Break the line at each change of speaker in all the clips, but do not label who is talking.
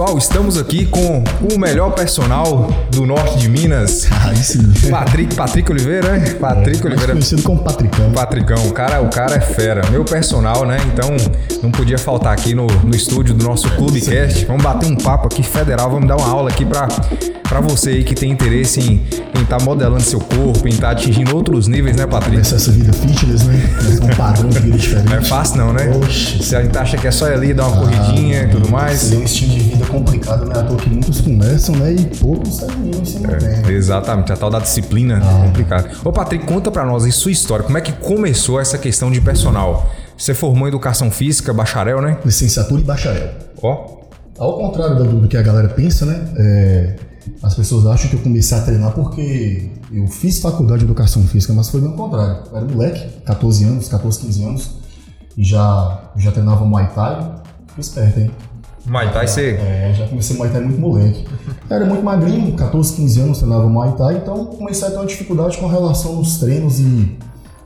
pessoal, estamos aqui com o melhor personal do norte de Minas.
Ah, sim.
Patrick, Patrick Oliveira, né? Patrick
Mais
Oliveira.
conhecido como Patricão.
Patricão, o cara, o cara é fera. Meu personal, né? Então não podia faltar aqui no, no estúdio do nosso Clubecast. Vamos bater um papo aqui federal, vamos dar uma aula aqui pra, pra você aí que tem interesse em estar tá modelando seu corpo, em estar tá atingindo outros níveis, né, Patrick?
Começar essa vida fitness, né? Começar um padrão de vida diferente.
Não é fácil não, né?
Oxe.
Se a gente acha que é só ir ali dar uma corridinha e tudo mais.
Esse é um estilo de vida complicado, né? À toa que muitos começam, né? E poucos terminam se mantêm.
Exatamente, a tal da disciplina é complicada. Ô, Patrick, conta pra nós aí sua história. Como é que começou essa questão de personal? Você formou em educação física, bacharel, né?
Licenciatura e bacharel.
Ó,
Ao contrário do, do que a galera pensa, né? É, as pessoas acham que eu comecei a treinar porque eu fiz faculdade de educação física, mas foi bem o contrário. Eu era moleque, 14 anos, 14, 15 anos, e já, já treinava Muay Thai. Fui esperto, hein?
Muay Thai você...
É, já comecei Muay Thai muito moleque. Eu era muito magrinho, 14, 15 anos treinava Muay Thai, então comecei a ter uma dificuldade com relação nos treinos e,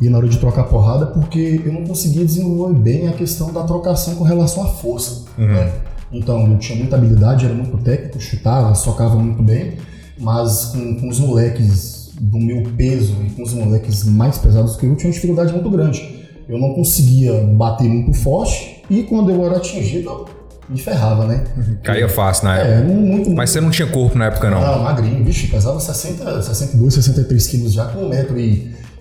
e na hora de trocar porrada, porque eu não conseguia desenvolver bem a questão da trocação com relação à força. né? Então eu tinha muita habilidade, era muito técnico, chutava, socava muito bem, mas com, com os moleques do meu peso e com os moleques mais pesados que eu, eu tinha uma dificuldade muito grande. Eu não conseguia bater muito forte e quando eu era atingido, me ferrava, né?
Caía fácil na época.
É, não- muito,
Mas você não tinha corpo na época, não?
não, magrinho, vixe, pesava 60, 62, 63 quilos já com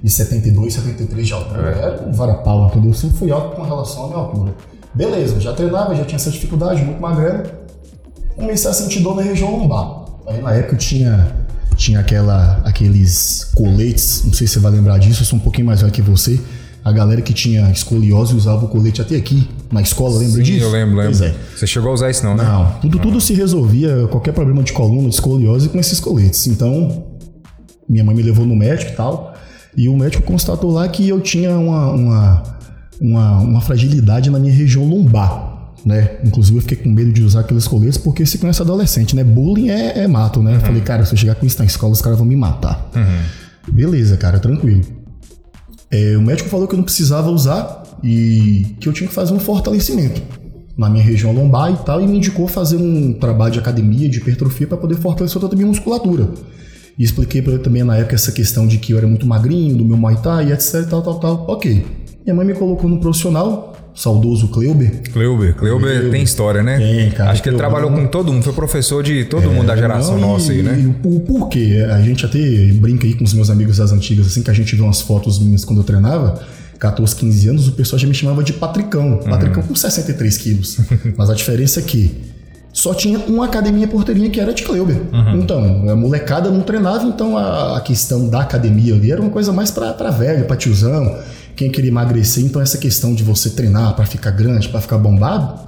1,72m, 73 de altura. Era um varapau, entendeu? Eu sempre fui alto com relação à minha altura. Beleza, já treinava, já tinha essa dificuldade, muito magrelo. Comecei a sentir dor na região lombar. Aí na época eu tinha, tinha aquela, aqueles coletes, não sei se você vai lembrar disso, eu sou um pouquinho mais velho que você. A galera que tinha escoliose usava o colete até aqui, na escola, lembra
Sim,
disso?
eu lembro, lembro.
Pois é.
Você chegou a usar isso não, né?
Não, tudo, tudo se resolvia, qualquer problema de coluna, de escoliose, com esses coletes. Então, minha mãe me levou no médico e tal, e o médico constatou lá que eu tinha uma, uma, uma, uma fragilidade na minha região lombar, né? Inclusive eu fiquei com medo de usar aqueles coletes, porque se conhece adolescente, né? Bullying é, é mato, né? Eu falei, cara, se eu chegar com isso na escola, os caras vão me matar. Beleza, cara, tranquilo. É, o médico falou que eu não precisava usar e que eu tinha que fazer um fortalecimento na minha região lombar e tal, e me indicou fazer um trabalho de academia, de hipertrofia, para poder fortalecer toda a minha musculatura. E expliquei para ele também na época essa questão de que eu era muito magrinho, do meu Muay Thai, etc, tal, tal, tal. Ok. Minha mãe me colocou no profissional, saudoso Kleuber.
Cleuber, Cleuber
Cleuber.
tem história, né?
Tem, cara,
Acho que ele
Cleuber.
trabalhou com todo mundo, foi professor de todo mundo da geração
É, Não,
nossa
e-
aí, né?
E o, o porquê? A gente até brinca aí com os meus amigos das antigas, assim, que a gente vê umas fotos minhas quando eu treinava, 14, 15 anos, o pessoal já me chamava de Patricão. Patricão com 63 quilos. Mas a diferença é que só tinha uma academia porteirinha que era de Kleuber. Então, a molecada não treinava, então a, a questão da academia ali era uma coisa mais pra, pra velho, pra tiozão. Quem queria emagrecer, então essa questão de você treinar pra ficar grande, pra ficar bombado,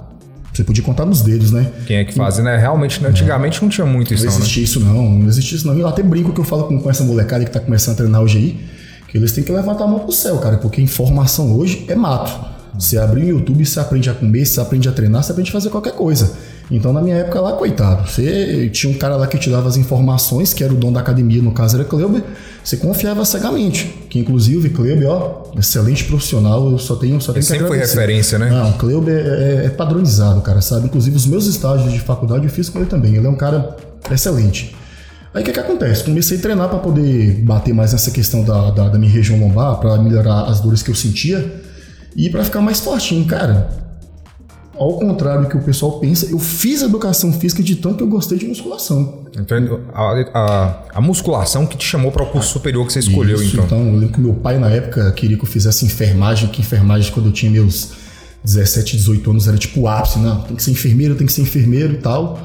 você podia contar nos dedos, né?
Quem é que faz, né? Realmente, né? antigamente não tinha muito isso,
Não
né?
existia isso não, não existia isso não. E eu até brinco que eu falo com, com essa molecada que tá começando a treinar hoje aí, que eles têm que levantar a mão pro céu, cara, porque informação hoje é mato. Você abrir o YouTube, você aprende a comer, você aprende a treinar, você aprende a fazer qualquer coisa. Então, na minha época lá, coitado, você tinha um cara lá que te dava as informações, que era o dono da academia, no caso era Kleuber, você confiava cegamente. Que inclusive, Kleuber, ó, excelente profissional, eu só tenho, só tenho
Ele
que
sempre foi referência, né?
Não, o Kleuber é, é padronizado, cara, sabe? Inclusive, os meus estágios de faculdade eu fiz com ele também. Ele é um cara excelente. Aí o que, que acontece? Comecei a treinar para poder bater mais nessa questão da, da, da minha região lombar, para melhorar as dores que eu sentia e para ficar mais fortinho, cara. Ao contrário do que o pessoal pensa, eu fiz educação física de tanto que eu gostei de musculação.
Então, a, a- a musculação que te chamou para o curso superior que você escolheu,
Isso,
então.
eu lembro que meu pai na época queria que eu fizesse enfermagem, que enfermagem quando eu tinha meus 17, 18 anos era tipo o ápice, não, tem que ser enfermeiro, tem que ser enfermeiro e tal.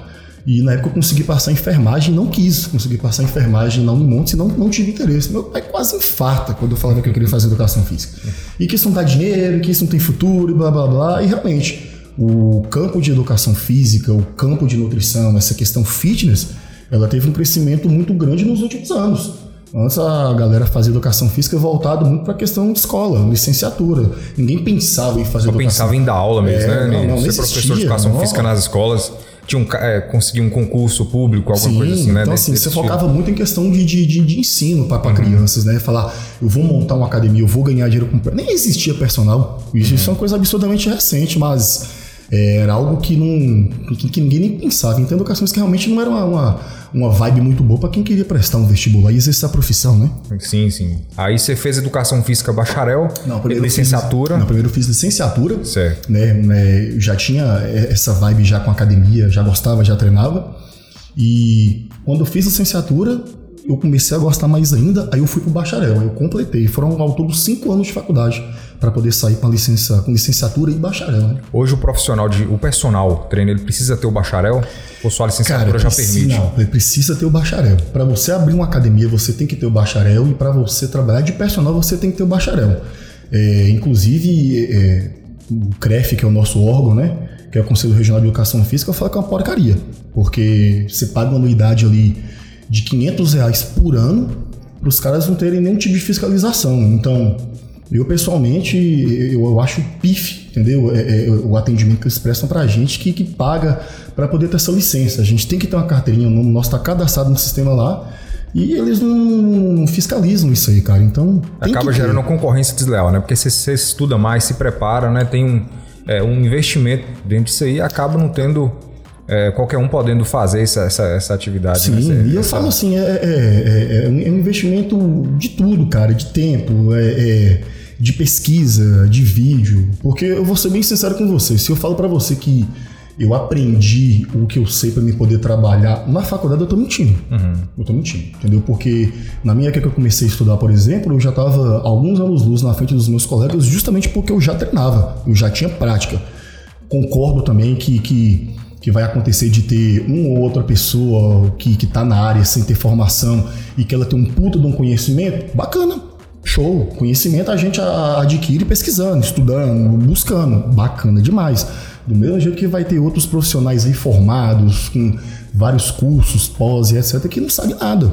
E na época eu consegui passar enfermagem, não quis conseguir passar enfermagem na Unimontes e não, não tive interesse. Meu pai quase infarta quando eu falava que eu queria fazer educação física. E que isso não dá dinheiro, que isso não tem futuro, e blá blá blá. E realmente, o campo de educação física, o campo de nutrição, essa questão fitness, ela teve um crescimento muito grande nos últimos anos. Antes a galera fazia educação física voltado muito para a questão de escola, licenciatura. Ninguém pensava em fazer
Eu
educação
pensava em dar aula mesmo,
É,
né?
não, não,
Ser
não
professor de
existia,
educação
não.
física nas escolas. Tinha um, é, conseguir um concurso público, alguma
Sim,
coisa assim, né?
então
Desse-
assim, você
tipo.
focava muito em questão de, de, de, de ensino para crianças, né? Falar, eu vou montar uma academia, eu vou ganhar dinheiro com... Nem existia personal. Isso, isso é uma coisa absurdamente recente, mas É, era algo que não que, que, ninguém nem pensava. Então, educação física realmente não era uma, uma, uma vibe muito boa para quem queria prestar um vestibular e exercer a profissão, né?
Sim, sim. Aí você fez educação física bacharel,
não, primeiro
licenciatura.
Fiz, não, primeiro fiz licenciatura.
Certo.
Né, né, já tinha essa vibe já com academia, já gostava, já treinava. E quando eu fiz licenciatura, eu comecei a gostar mais ainda, aí eu fui pro bacharel, aí eu completei. Foram ao todo cinco anos de faculdade para poder sair com, licença, com licenciatura e bacharel. Né?
Hoje o profissional, de, o personal treino, ele precisa ter o bacharel ou só a licenciatura
Cara,
já
precisa,
permite?
Não, ele precisa ter o bacharel. Para você abrir uma academia, você tem que ter o bacharel e para você trabalhar de personal, você tem que ter o bacharel. É, inclusive, é, o CREF, que é o nosso órgão, né? Que é o Conselho Regional de Educação Física, fala que é uma porcaria. Porque você paga uma anuidade ali de 500 reais por ano para os caras não terem nenhum tipo de fiscalização. Então, eu pessoalmente, eu, eu acho pife, entendeu? É, é, o atendimento que eles prestam para a gente que, que paga para poder ter essa licença. A gente tem que ter uma carteirinha, o nome nosso está cadastrado no sistema lá. E eles não, não, fiscalizam isso aí, cara. Então.
Acaba gerando uma concorrência desleal, né? Porque você, você estuda mais, se prepara, né? Tem um, é, um investimento dentro disso aí e acaba não tendo é, qualquer um podendo fazer essa, essa, essa atividade.
Sim, né? e eu falo assim, é, é, é, um investimento de tudo, cara, de tempo, de pesquisa, de vídeo. Porque eu vou ser bem sincero com você, se eu falo para você que eu aprendi o que eu sei para me poder trabalhar na faculdade, eu tô mentindo. Uhum. Eu tô mentindo, entendeu? Porque na minha época que eu comecei a estudar, por exemplo, eu já tava alguns anos luz na frente dos meus colegas justamente porque eu já treinava, eu já tinha prática. Concordo também que, que que vai acontecer de ter uma ou outra pessoa que, que tá na área sem ter formação e que ela tem um puta de um conhecimento, bacana. Show. Conhecimento a gente adquire pesquisando, estudando, buscando. Bacana demais. Do mesmo jeito que vai ter outros profissionais aí formados, com vários cursos, pós e etc., que não sabe nada.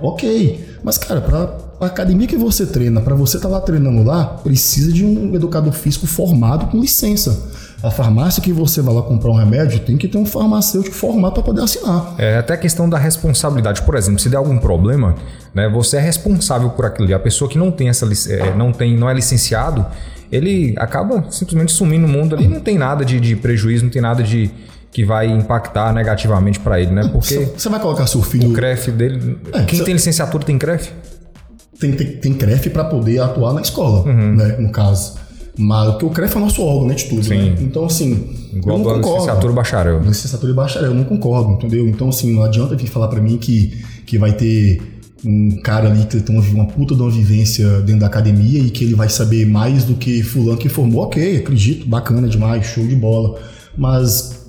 Ok. Mas, cara, para a academia que você treina, para você estar tá lá treinando lá, precisa de um educador físico formado com licença. A farmácia que você vai lá comprar um remédio tem que ter um farmacêutico formado para poder assinar.
É até a questão da responsabilidade. Por exemplo, se der algum problema, né, você é responsável por aquilo. E a pessoa que não tem essa é, não tem não é licenciado, ele acaba simplesmente sumindo no mundo ali. Não tem nada de, de prejuízo, não tem nada de que vai impactar negativamente para ele, né? Porque
você vai colocar seu filho.
O CREF dele. É, quem você... tem licenciatura tem CREF?
Tem, tem, tem CREF para poder atuar na escola, uhum. né? No caso. Mas o CREF é o nosso órgão, né, de tudo, Sim. Né? Então, assim.
Igual a licenciatura e bacharel.
Licenciatura e bacharel, eu não concordo, entendeu? Então, assim, não adianta vir falar para mim que, que vai ter um cara ali que tem uma puta de uma vivência dentro da academia e que ele vai saber mais do que fulano que formou. Ok, acredito, bacana demais, show de bola. Mas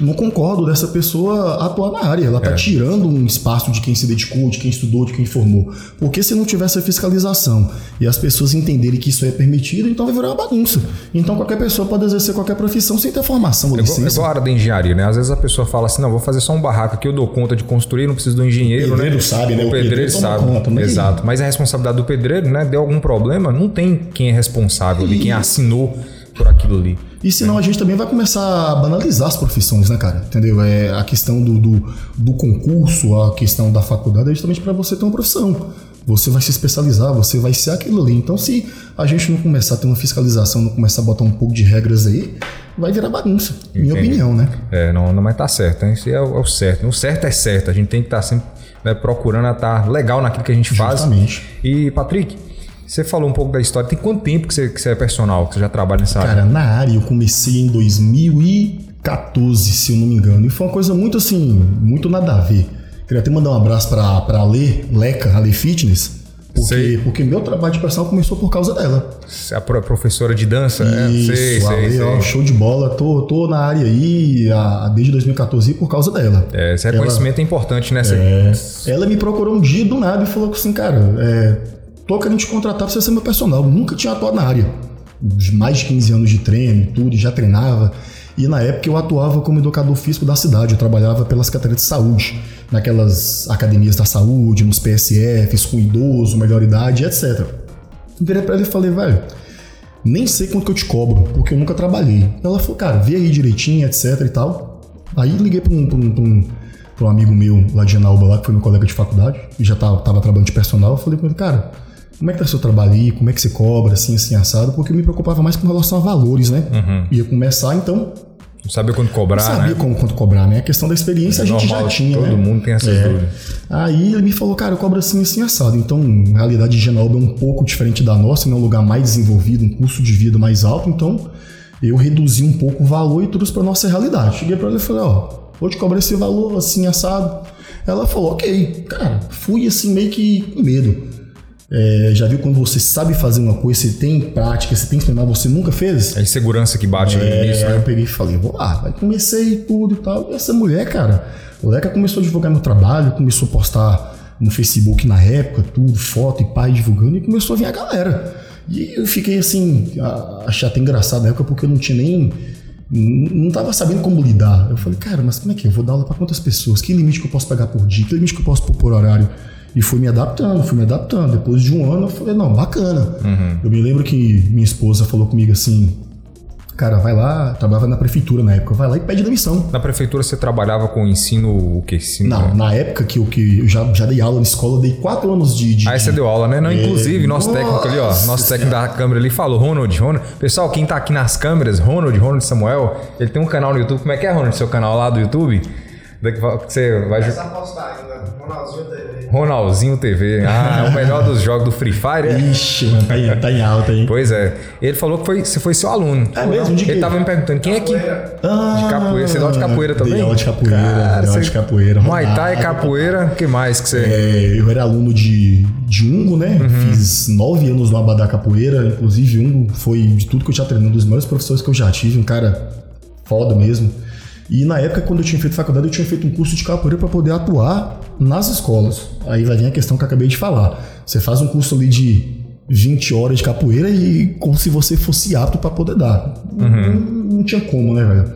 não concordo dessa pessoa atuar na área. Ela está é. tirando um espaço de quem se dedicou, de quem estudou, de quem formou. Porque se não tivesse a fiscalização e as pessoas entenderem que isso é permitido, então vai virar uma bagunça. Então qualquer pessoa pode exercer qualquer profissão sem ter formação ou
é
licença.
É igual a área da engenharia, né? Às vezes a pessoa fala assim, não, vou fazer só um barraco aqui, eu dou conta de construir, não preciso do engenheiro,
o pedreiro
né?
sabe, né?
O, o pedreiro, pedreiro sabe. Conta, né? Exato. Mas a responsabilidade do pedreiro, né? Deu algum problema, não tem quem é responsável ali, quem assinou por aquilo ali.
E senão a gente também vai começar a banalizar as profissões, né, cara? Entendeu? É a questão do, do, do concurso, a questão da faculdade é justamente para você ter uma profissão. Você vai se especializar, você vai ser aquilo ali. Então, se a gente não começar a ter uma fiscalização, não começar a botar um pouco de regras aí, vai virar bagunça, Entendi. minha opinião, né?
É, não, não vai estar tá certo, né? Isso é o, é o, certo. O certo é certo, a gente tem que estar tá sempre né, procurando estar tá legal naquilo que a gente faz.
Justamente.
E, Patrick, você falou um pouco da história. Tem quanto tempo que você, que você é personal, que você já trabalha nessa
Cara,
área?
Cara, na área eu comecei em 2014, se eu não me engano. E foi uma coisa muito assim, muito nada a ver. Queria até mandar um abraço pra, pra Ale, Leca, Ale Fitness. Porque, porque meu trabalho de personal começou por causa dela.
É a professora de dança?
Isso,
é? sei,
sei, sei. Ó, show de bola. Tô, tô na área aí a, desde 2014 por causa dela.
É, esse reconhecimento ela, é importante, né?
É, ela me procurou um dia do nada e falou assim, cara, é, tô querendo te contratar pra você ser meu personal. Nunca tinha atuado na área. Mais de 15 anos de treino tudo, já treinava. E na época eu atuava como educador físico da cidade. Eu trabalhava pelas secretaria de saúde, naquelas academias da saúde, nos PSFs, com idoso, melhor idade, etc. Virei pra ela e falei, velho, nem sei quanto que eu te cobro, porque eu nunca trabalhei. Ela falou, cara, vê aí direitinho, etc e tal. Aí liguei pra um, pra um, pra um, pra um amigo meu lá de Genalba, lá, que foi meu colega de faculdade, e já tava, tava trabalhando de personal. Eu falei pra ele, cara, como é que tá seu trabalho aí, como é que você cobra, assim, assim, assado, porque eu me preocupava mais com relação a valores, né? Uhum. Ia começar, então,
Não sabia quanto cobrar,
não sabia
né?
como quanto cobrar, né? A questão da experiência
É
a gente
normal,
já tinha,
todo
né?
mundo tem essas
É.
dúvidas.
Aí ele me falou, cara, eu cobro assim, assim, assado. Então, a realidade de é um pouco diferente da nossa, é um lugar mais desenvolvido, um custo de vida mais alto. Então, eu reduzi um pouco o valor e trouxe pra nossa realidade. Cheguei pra ela e falei, ó, vou te cobrar esse valor assim, assado. Ela falou, ok. Cara, fui assim meio que com medo. É, já viu quando você sabe fazer uma coisa, você tem prática, você tem que treinar, você nunca fez?
A insegurança que bate
É, aí
né?
eu peguei e falei, vou lá. Aí comecei tudo e tal. E essa mulher, cara, a Leca começou a divulgar meu trabalho, começou a postar no Facebook na época, tudo, foto e pai divulgando, e começou a vir a galera. E eu fiquei assim, achei até engraçado na época, porque eu não tinha nem. Não tava sabendo como lidar. Eu falei, cara, mas como é que é? eu vou dar aula pra quantas pessoas? Que limite que eu posso pegar por dia? Que limite que eu posso pôr por horário? E fui me adaptando, fui me adaptando. Depois de um ano, eu falei, não, bacana. Eu me lembro que minha esposa falou comigo assim, Cara, vai lá, trabalhava na prefeitura na época, vai lá e pede demissão.
Na prefeitura você trabalhava com ensino o que? Ensino,
Não, na época que eu, que eu já, já dei aula na escola, eu dei quatro anos de. de
Aí você deu aula, né? Não, inclusive, nosso
nossa
técnico ali, ó, nosso técnico da câmera ali falou, Ronald, Ronald. Pessoal, quem tá aqui nas câmeras, Ronald, Ronald Samuel, ele tem um canal no YouTube. Como é que é, Ronald, seu canal lá do YouTube? Daqui que você vai.
Essa postar ainda, Ronaldinho TV.
Ronaldzinho TV. Ah, é o melhor dos jogos do Free Fire. é?
Ixi, mano, tá em, tá em alta, hein?
Pois é. Ele falou que foi, você foi seu aluno.
É mesmo? De
Ele
quê?
tava me perguntando quem é que.
Ah,
De capoeira. Você aula de capoeira também?
Dei aula de capoeira,
Cara,
aula de capoeira.
Muay Thai,
rodada.
capoeira, o que mais que você.
É, eu era aluno de, de Ungo, né?
Uhum.
Fiz nove anos no Abadá Capoeira. Inclusive, Ungo foi de tudo que eu já treinei, um dos maiores professores que eu já tive, um cara foda mesmo. E na época, quando eu tinha feito faculdade, eu tinha feito um curso de capoeira para poder atuar nas escolas. Aí vai vir a questão que eu acabei de falar. Você faz um curso ali de 20 horas de capoeira e como se você fosse apto para poder dar. Não, não tinha como, né, velho?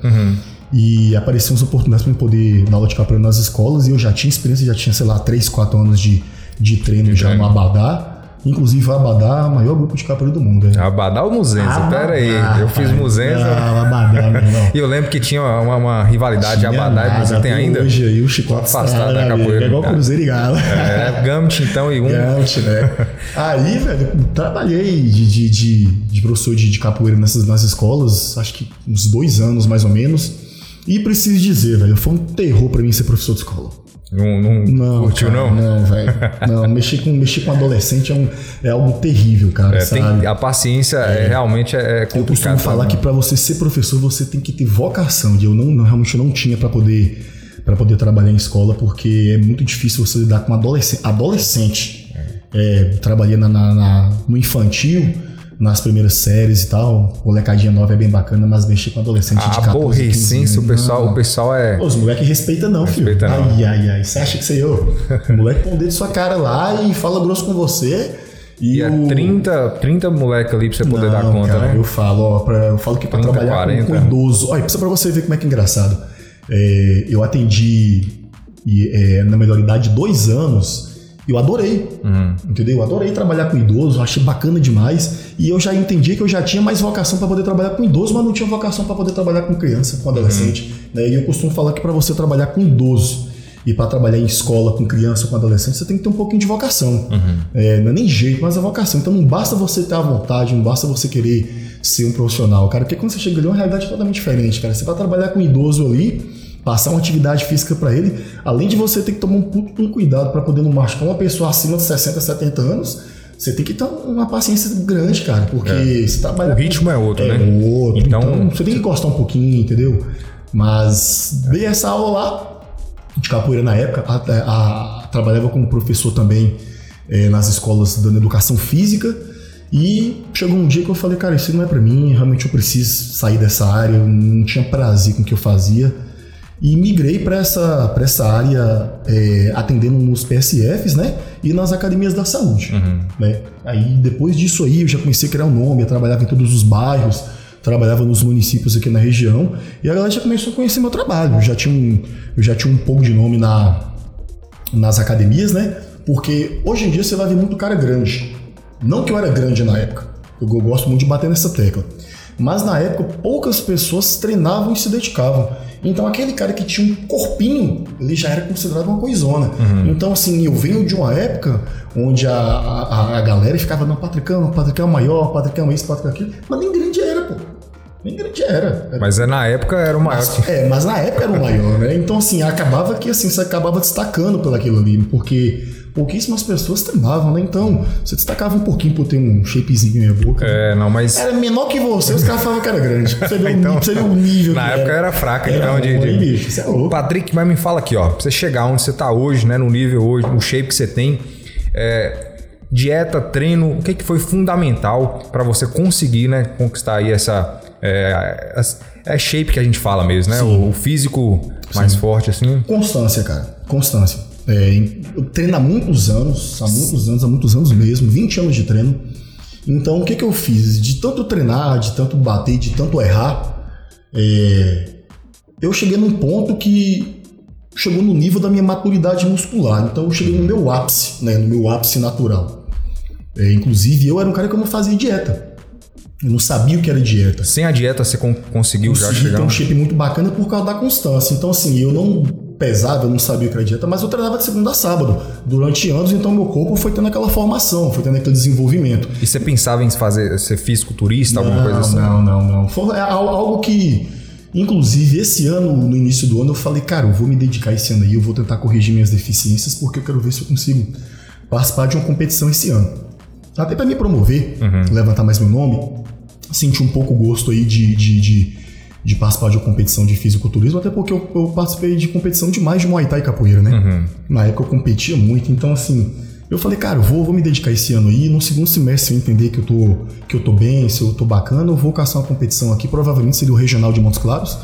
E apareciam as oportunidades para eu poder dar aula de capoeira nas escolas e eu já tinha experiência, já tinha, sei lá, 3, 4 anos de, de treino já
treino.
no Abadá. Inclusive, o Abadá é o maior grupo de capoeira do mundo. né?
Abadá ou Muzenza? Pera aí. Eu fiz Muzenza.
Ah, o Abadá, meu irmão.
E eu lembro que tinha uma, uma rivalidade
Tinha
Abadá e
nada,
Muzenza. Tem
até
ainda?
Hoje aí o chicote
Afastado da
né,
capoeira,
É igual. Cruzeiro e Galo.
É, Gambit então e um.
Gigante, né? Aí, velho, trabalhei de, de, de, de professor de, de capoeira nessas, nas escolas, acho que uns dois anos mais ou menos. E preciso dizer, velho, foi um terror pra mim ser professor de escola.
Não, não,
Não,
curtiu,
cara,
não?
Não, velho. Não, mexer com, mexer com adolescente é, um, é algo terrível, cara,
É,
sabe?
tem- a paciência é, realmente é
Eu costumo falar que para você ser professor você tem que ter vocação. E eu não, não- realmente não tinha para poder para poder trabalhar em escola porque é muito difícil você lidar com adolescente. Adolescente. É, trabalhei na, na- na- no infantil nas primeiras séries e tal. Molecadinha nova é bem bacana, mas mexer com adolescente de
A
14, 15
aborrecência, o
anos,
pessoal,
não.
o pessoal é.
Pô, os moleques respeita não, filho.
Respeita não.
Ai, ai, ai. Você acha que sei eu? O moleque põe o dedo sua cara lá e fala grosso com você. E,
E é
o...
30, 30 moleque ali pra você poder dar
Não,
conta,
cara,
né?
Eu falo, ó, pra, eu falo que pra
30,
trabalhar
40.
com, com idoso. Olha, precisa pra você ver como é que é engraçado. É, eu atendi e, é, na melhor idade dois anos. Eu adorei,
Uhum.
entendeu? Eu adorei trabalhar com idoso, achei bacana demais. E eu já entendi que eu já tinha mais vocação para poder trabalhar com idoso, mas não tinha vocação para poder trabalhar com criança, com adolescente.
Uhum.
né? E eu costumo falar que para você trabalhar com idoso e para trabalhar em escola com criança, com adolescente, você tem que ter um pouquinho de vocação.
Uhum.
É, não é nem jeito, mas é vocação. Então não basta você ter a vontade, não basta você querer ser um profissional, cara. Porque quando você chega ali é uma realidade totalmente diferente, cara. Você vai trabalhar com idoso ali, passar uma atividade física para ele, além de você ter que tomar um puto um cuidado para poder não machucar uma pessoa acima de 60, 70 anos, você tem que ter uma paciência grande, cara, porque você trabalha
O ritmo é outro,
é
né?
outro.
Então-
Então, você tem que gostar um pouquinho, entendeu? Mas dei essa aula lá de capoeira na época, a- a- trabalhava como professor também eh, nas escolas dando educação física. E chegou um dia que eu falei, cara, isso não é pra mim, realmente eu preciso sair dessa área, eu não tinha prazer com o que eu fazia. E migrei para essa, pra essa área eh, atendendo nos PSFs, né? E nas academias da saúde. Né? Aí depois disso aí eu já comecei a criar um nome, eu trabalhava em todos os bairros, trabalhava nos municípios aqui na região, e a galera já começou a conhecer meu trabalho. Eu já tinha um, eu já tinha um pouco de nome na, nas academias, né? Porque hoje em dia você vai ver muito cara grande. Não que eu era grande na época, eu go- gosto muito de bater nessa tecla. Mas na época poucas pessoas treinavam e se dedicavam. Então aquele cara que tinha um corpinho, ele já era considerado uma coisona. Então assim, eu venho de uma época onde a, a, a galera ficava, não, Patricão, Patricão é o maior, Patricão é isso, Patricão é aquilo. Mas nem grande era, pô. Bem grande era. era
Mas é, na época era o maior.
mas, é, mas na época era o maior, né? Então, assim, acabava que assim, você acabava destacando pelo aquilo ali, porque pouquíssimas pessoas treinavam, né? Então, você destacava um pouquinho por ter um shapezinho na boca.
É, não, mas.
Era menor que você, os caras falavam que era grande. Você vê,
Então,
você vê o nível.
Na época era fraca,
Era
então, de. de-
bicho, você é louco.
Patrick, mas me fala aqui, ó. Pra você chegar onde você tá hoje, né? No nível hoje, no shape que você tem. é, dieta, treino, o que, que foi fundamental pra você conseguir, né? Conquistar aí essa. É, é shape que a gente fala mesmo, né? O, o físico mais forte, assim.
Constância, cara. Constância. É, eu treino há muitos anos, há muitos anos, há muitos anos mesmo, 20 anos de treino. Então, o que, que eu fiz? De tanto treinar, de tanto bater, de tanto errar, é, eu cheguei num ponto que chegou no nível da minha maturidade muscular. Então, eu cheguei no meu ápice, né? No meu ápice natural. É, inclusive, eu era um cara que eu não fazia dieta. Eu não sabia o que era dieta
Sem a dieta você con- conseguiu já
consegui
chegar.
ter um shape muito bacana por causa da constância. Então, assim, eu não pesava, eu não sabia o que era dieta, mas eu treinava de segunda a sábado durante anos, então meu corpo foi tendo aquela formação, foi tendo aquele desenvolvimento.
E você pensava em fazer ser fisiculturista, alguma coisa assim?
Não, não, não. Foi é al- algo que, inclusive, esse ano, no início do ano, eu falei, cara, eu vou me dedicar esse ano aí, eu vou tentar corrigir minhas deficiências, porque eu quero ver se eu consigo participar de uma competição esse ano. Até para me promover,
Uhum.
levantar mais meu nome, sentir um pouco o gosto aí de, de, de, de participar de uma competição de fisiculturismo, até porque eu, eu participei de competição demais de Muay Thai e capoeira, né?
Uhum.
Na época eu competia muito, então assim, eu falei, cara, eu vou, vou me dedicar esse ano aí, no segundo semestre se eu entender que eu tô, que eu tô bem, se eu tô bacana, eu vou caçar uma competição aqui, provavelmente seria o regional de Montes Claros,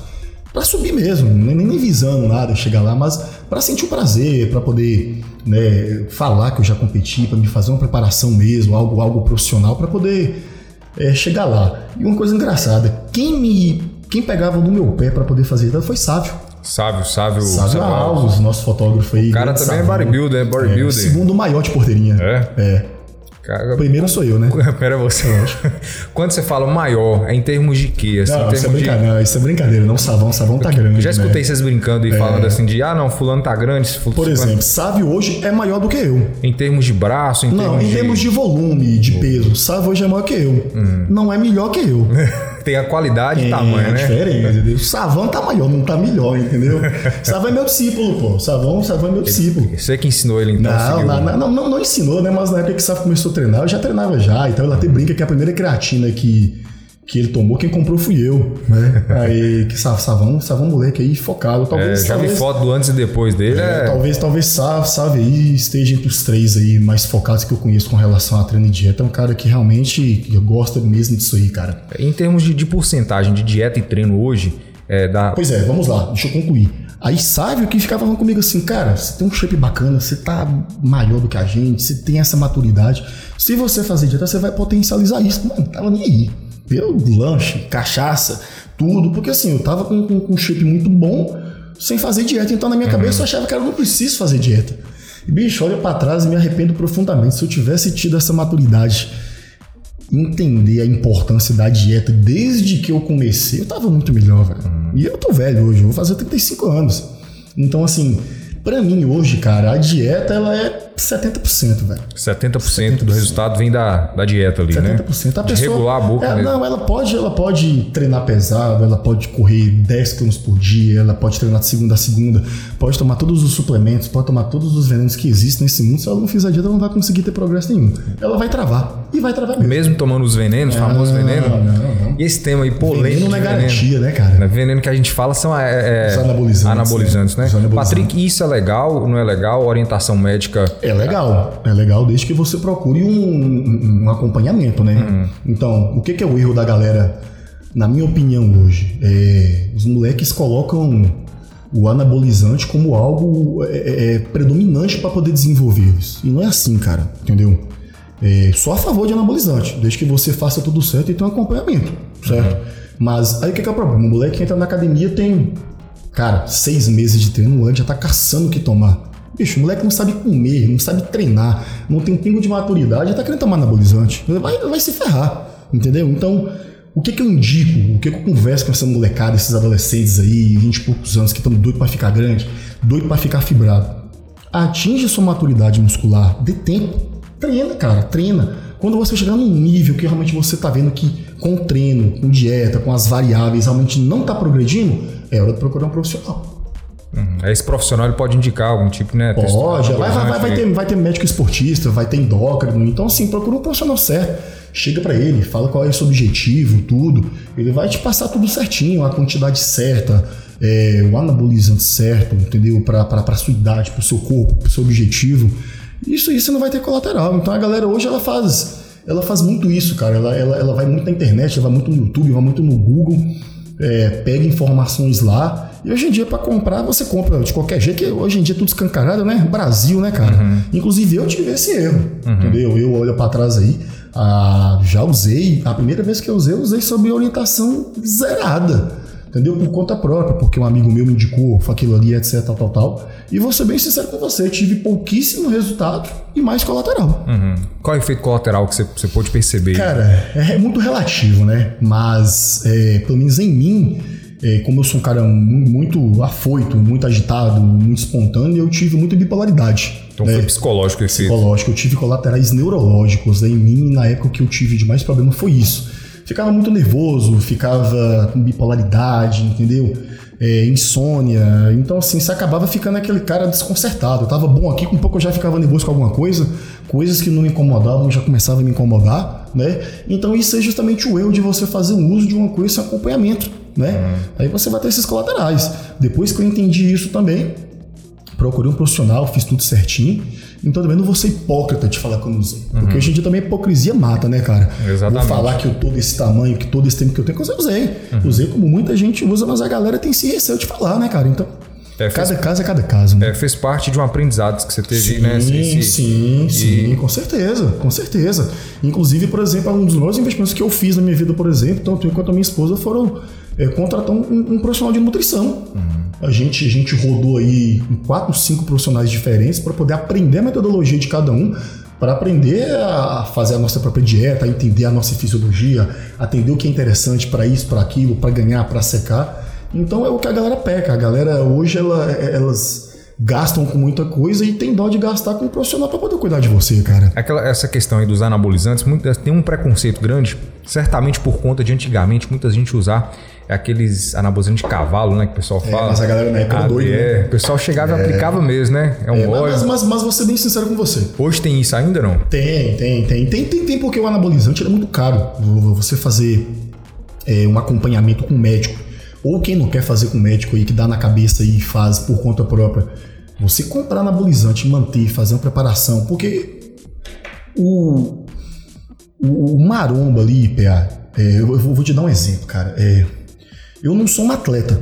pra subir mesmo, nem, nem visando nada, chegar lá, mas pra sentir o prazer, pra poder né, falar que eu já competi, pra me fazer uma preparação mesmo, algo, algo profissional, pra poder é, chegar lá. E uma coisa engraçada, quem me quem pegava no meu pé pra poder fazer foi Sávio.
Sávio, Sávio.
Sávio
Sávio
Alves, nosso fotógrafo aí.
O cara também é
Savão.
bodybuilder, é bodybuilder.
É, segundo maior de porteirinha.
É?
É.
Cara,
Primeiro sou eu, né?
Pera você. Quando você fala maior, é em termos de quê? Assim,
Não, isso é,
de-
brincadeira, não, isso é brincadeira, não. Savão, Savão tá grande.
Já escutei
né?
vocês brincando e falando assim de ah não, fulano tá grande, fulano,
Por exemplo, Sávio hoje é maior do que eu.
em termos de braço, em
Não,
termos
em
de...
termos de volume, de peso, Sávio hoje é maior que eu. Não é melhor que eu.
tem a qualidade e
É,
tamanho,
é
né?
diferente, entendeu? Savão tá maior, não tá melhor, entendeu? Savão é meu discípulo, pô. Savão, Savão é meu discípulo.
Você que ensinou ele então.
Não, não, não, não, não ensinou, né? Mas na época que o Sávio começou a treinar, eu já treinava já. Então ele até brinca que a primeira creatina que, que ele tomou, quem comprou fui eu, né? Aí, que Sa- Savão, Savão moleque aí focado.
É,
Talvez,
já vi
talvez,
foto do antes e depois dele.
é,
É,
talvez, talvez Sa- Sávio aí esteja entre os três aí mais focados que eu conheço com relação a treino e dieta. É um cara que realmente gosta mesmo disso aí, cara.
Em termos de, de porcentagem de dieta e treino hoje, é, da...
Pois é, vamos lá, deixa eu concluir. Aí Sávio que ficava falando comigo assim, cara, você tem um shape bacana, você tá maior do que a gente, você tem essa maturidade. Se você fazer dieta, você vai potencializar isso. Mano, tava nem aí. Pelo lanche, cachaça, tudo. Porque assim, eu tava com, com, com um shape muito bom sem fazer dieta. Então na minha cabeça eu achava que eu não preciso fazer dieta. E, bicho, olha pra trás e me arrependo profundamente. Se eu tivesse tido essa maturidade entender a importância da dieta desde que eu comecei, eu tava muito melhor, velho. E eu tô velho hoje, eu vou fazer 35 anos. Então, assim, pra mim hoje, cara, a dieta ela é 70%, velho.
70%, do resultado vem da, da dieta ali, né?
70%. A
De
pessoa,
regular a boca
é,
mesmo.
Não, ela pode, ela pode treinar pesado, ela pode correr 10 km por dia, ela pode treinar de segunda a segunda, pode tomar todos os suplementos, pode tomar todos os venenos que existem nesse mundo. Se ela não fizer dieta, ela não vai conseguir ter progresso nenhum. Ela vai travar. E vai travar mesmo.
Mesmo tomando os venenos, famosos
Não,
venenos.
não, não.
E esse tema aí polêmico.
Veneno não é
veneno.
garantia, né, cara?
Né, Veneno que a gente fala são é, é,
Os anabolizantes,
anabolizantes,
né?
né?
Anabolizantes.
Patrick, isso é legal, não é legal? Orientação médica.
É legal, é legal desde que você procure um, um- acompanhamento, né? Então, o que, que é o erro da galera, na minha opinião hoje? É, os moleques colocam o anabolizante como algo é, é, é, predominante para poder desenvolvê-los. E não é assim, cara, entendeu? É, sou a favor de anabolizante, desde que você faça tudo certo e tenha um acompanhamento, certo? Mas aí o que, que é o problema? O moleque entra na academia tem, cara, seis meses de treino antes, já tá caçando o que tomar. Bicho, o moleque não sabe comer, não sabe treinar, não tem pingo de maturidade, já tá querendo tomar anabolizante. Vai, vai se ferrar, entendeu? Então, o que que eu indico? O que que eu converso com essa molecada, esses adolescentes aí, 20 e poucos anos, que estão doidos pra ficar grande, doido pra ficar fibrado? Atinge sua maturidade muscular, dê tempo, treina, cara, treina. Quando você chegar num nível que realmente você tá vendo que com treino, com dieta, com as variáveis, realmente não está progredindo, é hora de procurar um profissional.
Uhum. Esse profissional ele pode indicar algum tipo, né?
Pode, vai, vai, vai, ter, vai ter médico esportista, vai ter endócrino. Então, assim, procura um profissional certo. Chega para ele, fala qual é o seu objetivo, tudo. Ele vai te passar tudo certinho, a quantidade certa, é, o anabolizante certo, entendeu? Para a sua idade, para o seu corpo, para o seu objetivo. Isso aí você não vai ter colateral. Então a galera hoje ela faz, ela faz muito isso, cara. Ela, ela, ela vai muito na internet, ela vai muito no YouTube, vai muito no Google, é, pega informações lá e hoje em dia, para comprar, você compra de qualquer jeito, que hoje em dia é tudo escancarado, né? Brasil, né, cara? Uhum. Inclusive, eu tive esse erro, uhum. entendeu? Eu olho para trás aí, ah, já usei, a primeira vez que eu usei, eu usei sob orientação zerada entendeu? Por conta própria, porque um amigo meu me indicou aquilo ali, etc, tal, tal, tal. E vou ser bem sincero com você, tive pouquíssimo resultado e mais colateral.
Uhum. Qual é o efeito colateral que você, você pôde perceber?
Cara, é, é muito relativo, né? Mas, é, pelo menos em mim, é, como eu sou um cara muito afoito, muito agitado, muito espontâneo, eu tive muita bipolaridade.
Então né? foi psicológico esse
Psicológico. Eu tive colaterais neurológicos. Né? Em mim, na época, que eu tive de mais problema foi isso. Ficava muito nervoso, ficava com bipolaridade, entendeu? É, insônia. Então, assim, você acabava ficando aquele cara desconcertado. Eu tava bom aqui, com um pouco eu já ficava nervoso com alguma coisa, coisas que não me incomodavam já começavam a me incomodar, né? Então, isso é justamente o erro de você fazer o uso de uma coisa sem acompanhamento né? Uhum. Aí você vai ter esses colaterais. Depois que eu entendi isso também, procurei um profissional, fiz tudo certinho. Então também não vou ser hipócrita de falar que eu não usei. Uhum. Porque hoje em dia também a hipocrisia mata, né, cara?
Exatamente.
Vou falar que eu tô desse tamanho, que todo esse tempo que eu tenho, que eu usei. Uhum. Usei como muita gente usa, mas a galera tem esse receio de falar, né, cara? Então. É, cada fez, caso é cada caso, né?
É, fez parte de um aprendizado que você teve,
sim,
né?
Sim, sim, e... sim, com certeza, com certeza. Inclusive, por exemplo, um dos maiores investimentos que eu fiz na minha vida, por exemplo, tanto eu quanto a minha esposa, foram é, contratar um, um, profissional de nutrição. Uhum. A, gente, a gente rodou aí com quatro, cinco profissionais diferentes para poder aprender a metodologia de cada um, para aprender a fazer a nossa própria dieta, a entender a nossa fisiologia, atender o que é interessante para isso, para aquilo, para ganhar, para secar. Então é o que a galera peca. A galera hoje ela, elas gastam com muita coisa e tem dó de gastar com um profissional para poder cuidar de você, cara.
Aquela, essa questão aí dos anabolizantes, muito, tem um preconceito grande, certamente por conta de antigamente muita gente usar aqueles anabolizantes de cavalo, né, que o pessoal é, fala. É,
mas a galera na época doida,
é, né? O pessoal chegava é. e aplicava mesmo, né? É um é, óleo.
Mas, mas, mas vou ser bem sincero com você.
Hoje tem isso ainda não?
Tem, tem, tem. Tem, tem, tem porque o anabolizante é muito caro. Você fazer é, um acompanhamento com o médico ou quem não quer fazer com o médico aí, que dá na cabeça e faz por conta própria, você comprar anabolizante, manter, fazer uma preparação, porque o, o, o maromba ali, PA, é, eu, eu, vou te dar um exemplo, cara. É, eu não sou um atleta,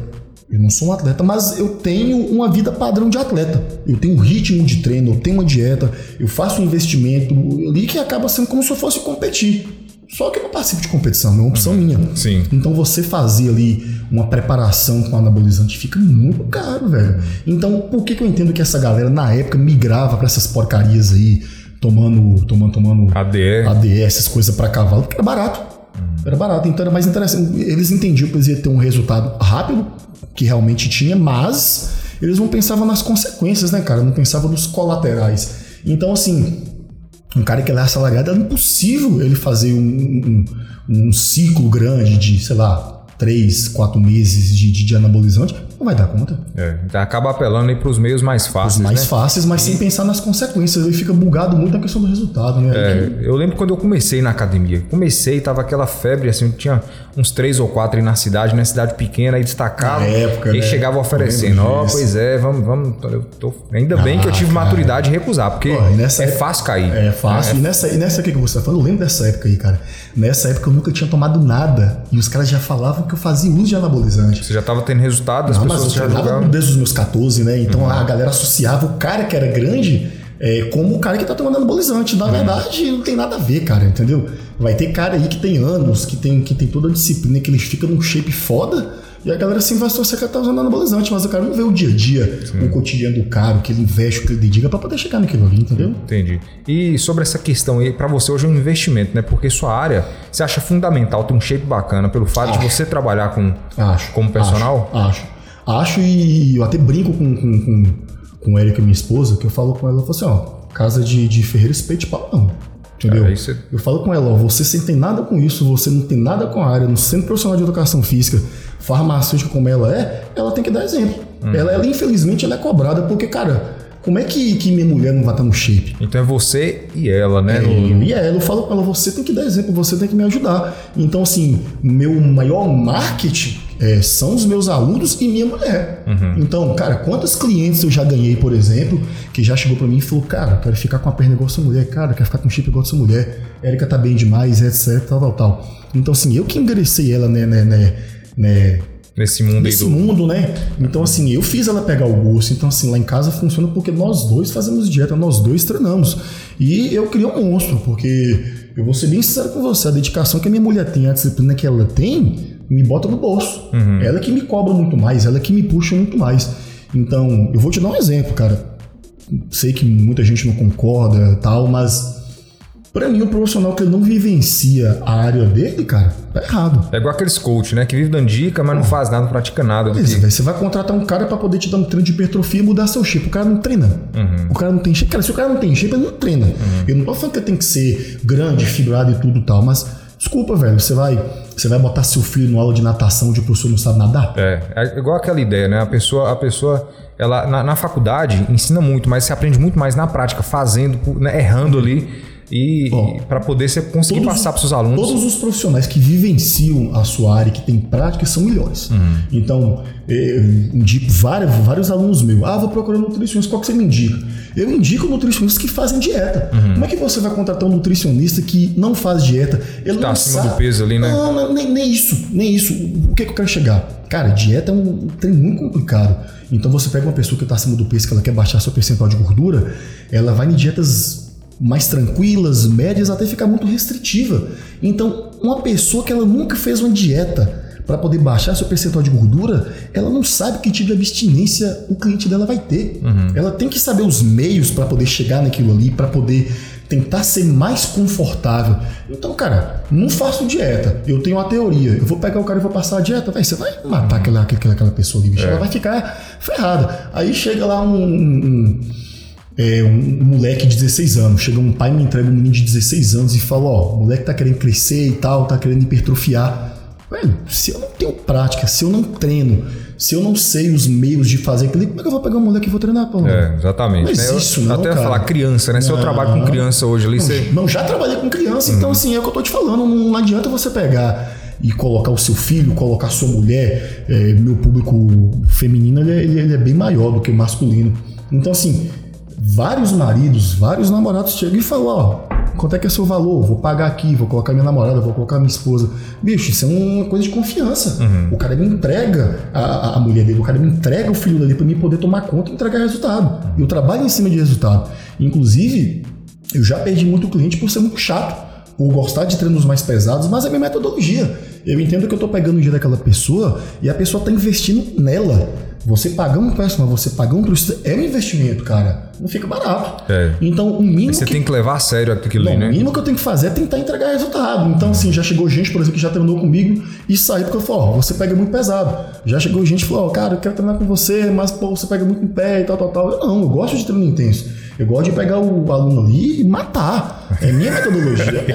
eu não sou um atleta, mas eu tenho uma vida padrão de atleta. Eu tenho um ritmo de treino, eu tenho uma dieta, eu faço um investimento ali que acaba sendo como se eu fosse competir. Só que eu não participo de competição, é uma opção uhum. minha.
Sim.
Então você fazer ali uma preparação com anabolizante fica muito caro, velho. Então por que, que eu entendo que essa galera na época migrava para essas porcarias aí, tomando, tomando, tomando
ADE,
ADE essas coisas para cavalo, porque era barato. Era barato, então era mais interessante. Eles entendiam que eles iam ter um resultado rápido, que realmente tinha, mas eles não pensavam nas consequências, né, cara? Não pensavam nos colaterais. Então, assim, um cara que é assalariado, era impossível ele fazer um, um, um ciclo grande de, sei lá, três, quatro meses de, de, de anabolizante não vai dar conta.
É, então acaba apelando aí para os meios mais fáceis. Os
mais
né?
fáceis, mas e... sem pensar nas consequências. Ele fica bugado muito na questão do resultado, né?
É, eu lembro quando eu comecei na academia. Comecei, tava aquela febre, assim, tinha uns três ou quatro aí na cidade, na cidade pequena, aí destacava. Na época, e né? chegava oferecendo. Ó, oh, pois é, vamos, vamos. Eu tô... Ainda ah, bem que eu tive cara. maturidade de recusar, porque Pô, é época... fácil cair.
É fácil. É... E nessa, e nessa que você tá falando, eu lembro dessa época aí, cara. Nessa época eu nunca tinha tomado nada. E os caras já falavam que eu fazia uso de anabolizante.
Você já tava tendo resultado, as Pessoas
já jogavam desde os meus 14, né? Então uhum. a galera associava o cara que era grande é, como o cara que tá tomando anabolizante. Na uhum. verdade, não tem nada a ver, cara, entendeu? Vai ter cara aí que tem anos, que tem, que tem toda a disciplina, que eles ficam num shape foda. E a galera se vai associar que tá usando anabolizante, mas o cara não vê o dia a dia, Sim. o cotidiano do cara, o que ele investe, o que ele dedica para poder chegar naquilo ali, entendeu?
Entendi. E sobre essa questão aí, para você hoje é um investimento, né? Porque sua área, você acha fundamental ter um shape bacana pelo fato acho. de você trabalhar com
acho,
como personal?
Acho. acho. Acho e eu até brinco com, com, com, com Erika, minha esposa, que eu falo com ela, eu falo assim, ó, casa de, de ferreiro espeite pau não. Entendeu?
É, isso é-
Eu falo com ela, ó, você sem tem nada com isso, você não tem nada com a área, no centro profissional de educação física, farmacêutica como ela é, ela tem que dar exemplo.
Hum.
Ela, ela, infelizmente, ela é cobrada, porque, cara, como é que, que minha mulher não vai estar no shape?
Então é você e ela, né? No-
Eu e ela, eu falo com ela, você tem que dar exemplo, você tem que me ajudar. Então, assim, meu maior marketing é, são os meus alunos e minha mulher. Então, cara, quantos clientes eu já ganhei, por exemplo, que já chegou pra mim e falou, cara, quero ficar com a perna igual a sua mulher, cara, quero ficar com o chip igual a sua mulher, Érica tá bem demais, etc, tal, tal, tal. Então, assim, eu que enderecei ela, né, né, né, né
Nesse mundo aí
nesse
do.
mundo, né? Então, assim, eu fiz ela pegar o gosto. Então, assim, lá em casa funciona porque nós dois fazemos dieta, nós dois treinamos. E eu criei um monstro, porque eu vou ser bem sincero com você, a dedicação que a minha mulher tem, a disciplina que ela tem, me bota no bolso. Ela que me cobra muito mais, ela que me puxa muito mais. Então, eu vou te dar um exemplo, cara. Sei que muita gente não concorda tal, mas pra mim, o profissional que não vivencia a área dele, cara, tá errado.
É igual aqueles coach, né? Que vive dando dica, mas não faz nada, não pratica nada. Que...
velho, você vai contratar um cara pra poder te dar um treino de hipertrofia e mudar seu shape. O cara não treina. O cara não tem shape. Cara, se o cara não tem shape, ele não treina. Eu não tô falando que ele tem que ser grande, figurado e tudo tal, mas desculpa, velho, você vai, você vai botar seu filho numa aula de natação onde o professor não sabe nadar?
É, é igual aquela ideia, né? A pessoa, a pessoa ela na, na faculdade ensina muito, mas você aprende muito mais na prática, fazendo, né, errando ali e,
Ó,
para poder você conseguir passar para seus alunos.
Todos os profissionais que vivenciam a sua área, que têm prática, são melhores. Então, eu indico vários, vários alunos meus. Ah, vou procurar nutricionista, qual que você me indica? Eu indico nutricionistas que fazem dieta. Como é que você vai contratar um nutricionista que não faz dieta? Ele
Tá acima
sabe-
do peso ali, né?
Não, não, nem, nem isso, nem isso. O que, que eu quero chegar? Cara, dieta é um trem muito complicado. Então você pega uma pessoa que está acima do peso, que ela quer baixar seu percentual de gordura, ela vai em dietas mais tranquilas, médias, até ficar muito restritiva. Então, uma pessoa que ela nunca fez uma dieta para poder baixar seu percentual de gordura, ela não sabe que tipo de abstinência o cliente dela vai ter. Ela tem que saber os meios para poder chegar naquilo ali, para poder tentar ser mais confortável. Então, cara, não faço dieta. Eu tenho uma teoria. Eu vou pegar o cara e vou passar a dieta. Véi, você vai matar aquela, aquela, aquela pessoa ali, bicho. Ela vai ficar ferrada. Aí chega lá um, um, é, um moleque de 16 anos. Chega um pai e me entrega um menino de 16 anos e fala: Ó, o moleque tá querendo crescer e tal, tá querendo hipertrofiar. Velho, se eu não tenho prática, se eu não treino, se eu não sei os meios de fazer aquilo, como é que eu vou pegar um moleque e vou treinar, pô?
É, exatamente.
Não
né?
Isso não,
até
cara.
falar criança, né? Se eu
Não.
trabalho com criança hoje ali, você.
Não, já trabalhei com criança, então assim, é o que eu tô te falando. Não adianta você pegar e colocar o seu filho, colocar sua mulher. é, meu público feminino ele é, ele é- ele é bem maior do que o masculino. Então, assim, vários maridos, vários namorados chegam e falam: Ó, quanto é que é seu valor? Vou pagar aqui, vou colocar minha namorada, vou colocar minha esposa. Bicho, isso é uma coisa de confiança. O cara me entrega a, a- mulher dele, o cara me entrega o filho dele para mim poder tomar conta e entregar resultado. Eu trabalho em cima de resultado. Inclusive, eu já perdi muito cliente por ser muito chato, por gostar de treinos mais pesados, mas é minha metodologia. Eu entendo que eu tô pegando o dia daquela pessoa e a pessoa tá investindo nela. Você pagar um personal, você pagar um é um investimento, cara. Não fica barato.
É.
Então, o mínimo
Você
que
tem que levar a sério aquilo
Bom,
ali,
o
né?
mínimo que eu tenho que fazer é tentar entregar resultado. Então, assim, já chegou gente, por exemplo, que já treinou comigo e saiu porque eu falei, ó, você pega muito pesado. Já chegou gente que falou, ó, cara, eu quero treinar com você, mas, pô, você pega muito em pé e tal, tal, tal. Eu não, eu gosto de treino intenso. Eu gosto de pegar o aluno ali e matar. É minha metodologia.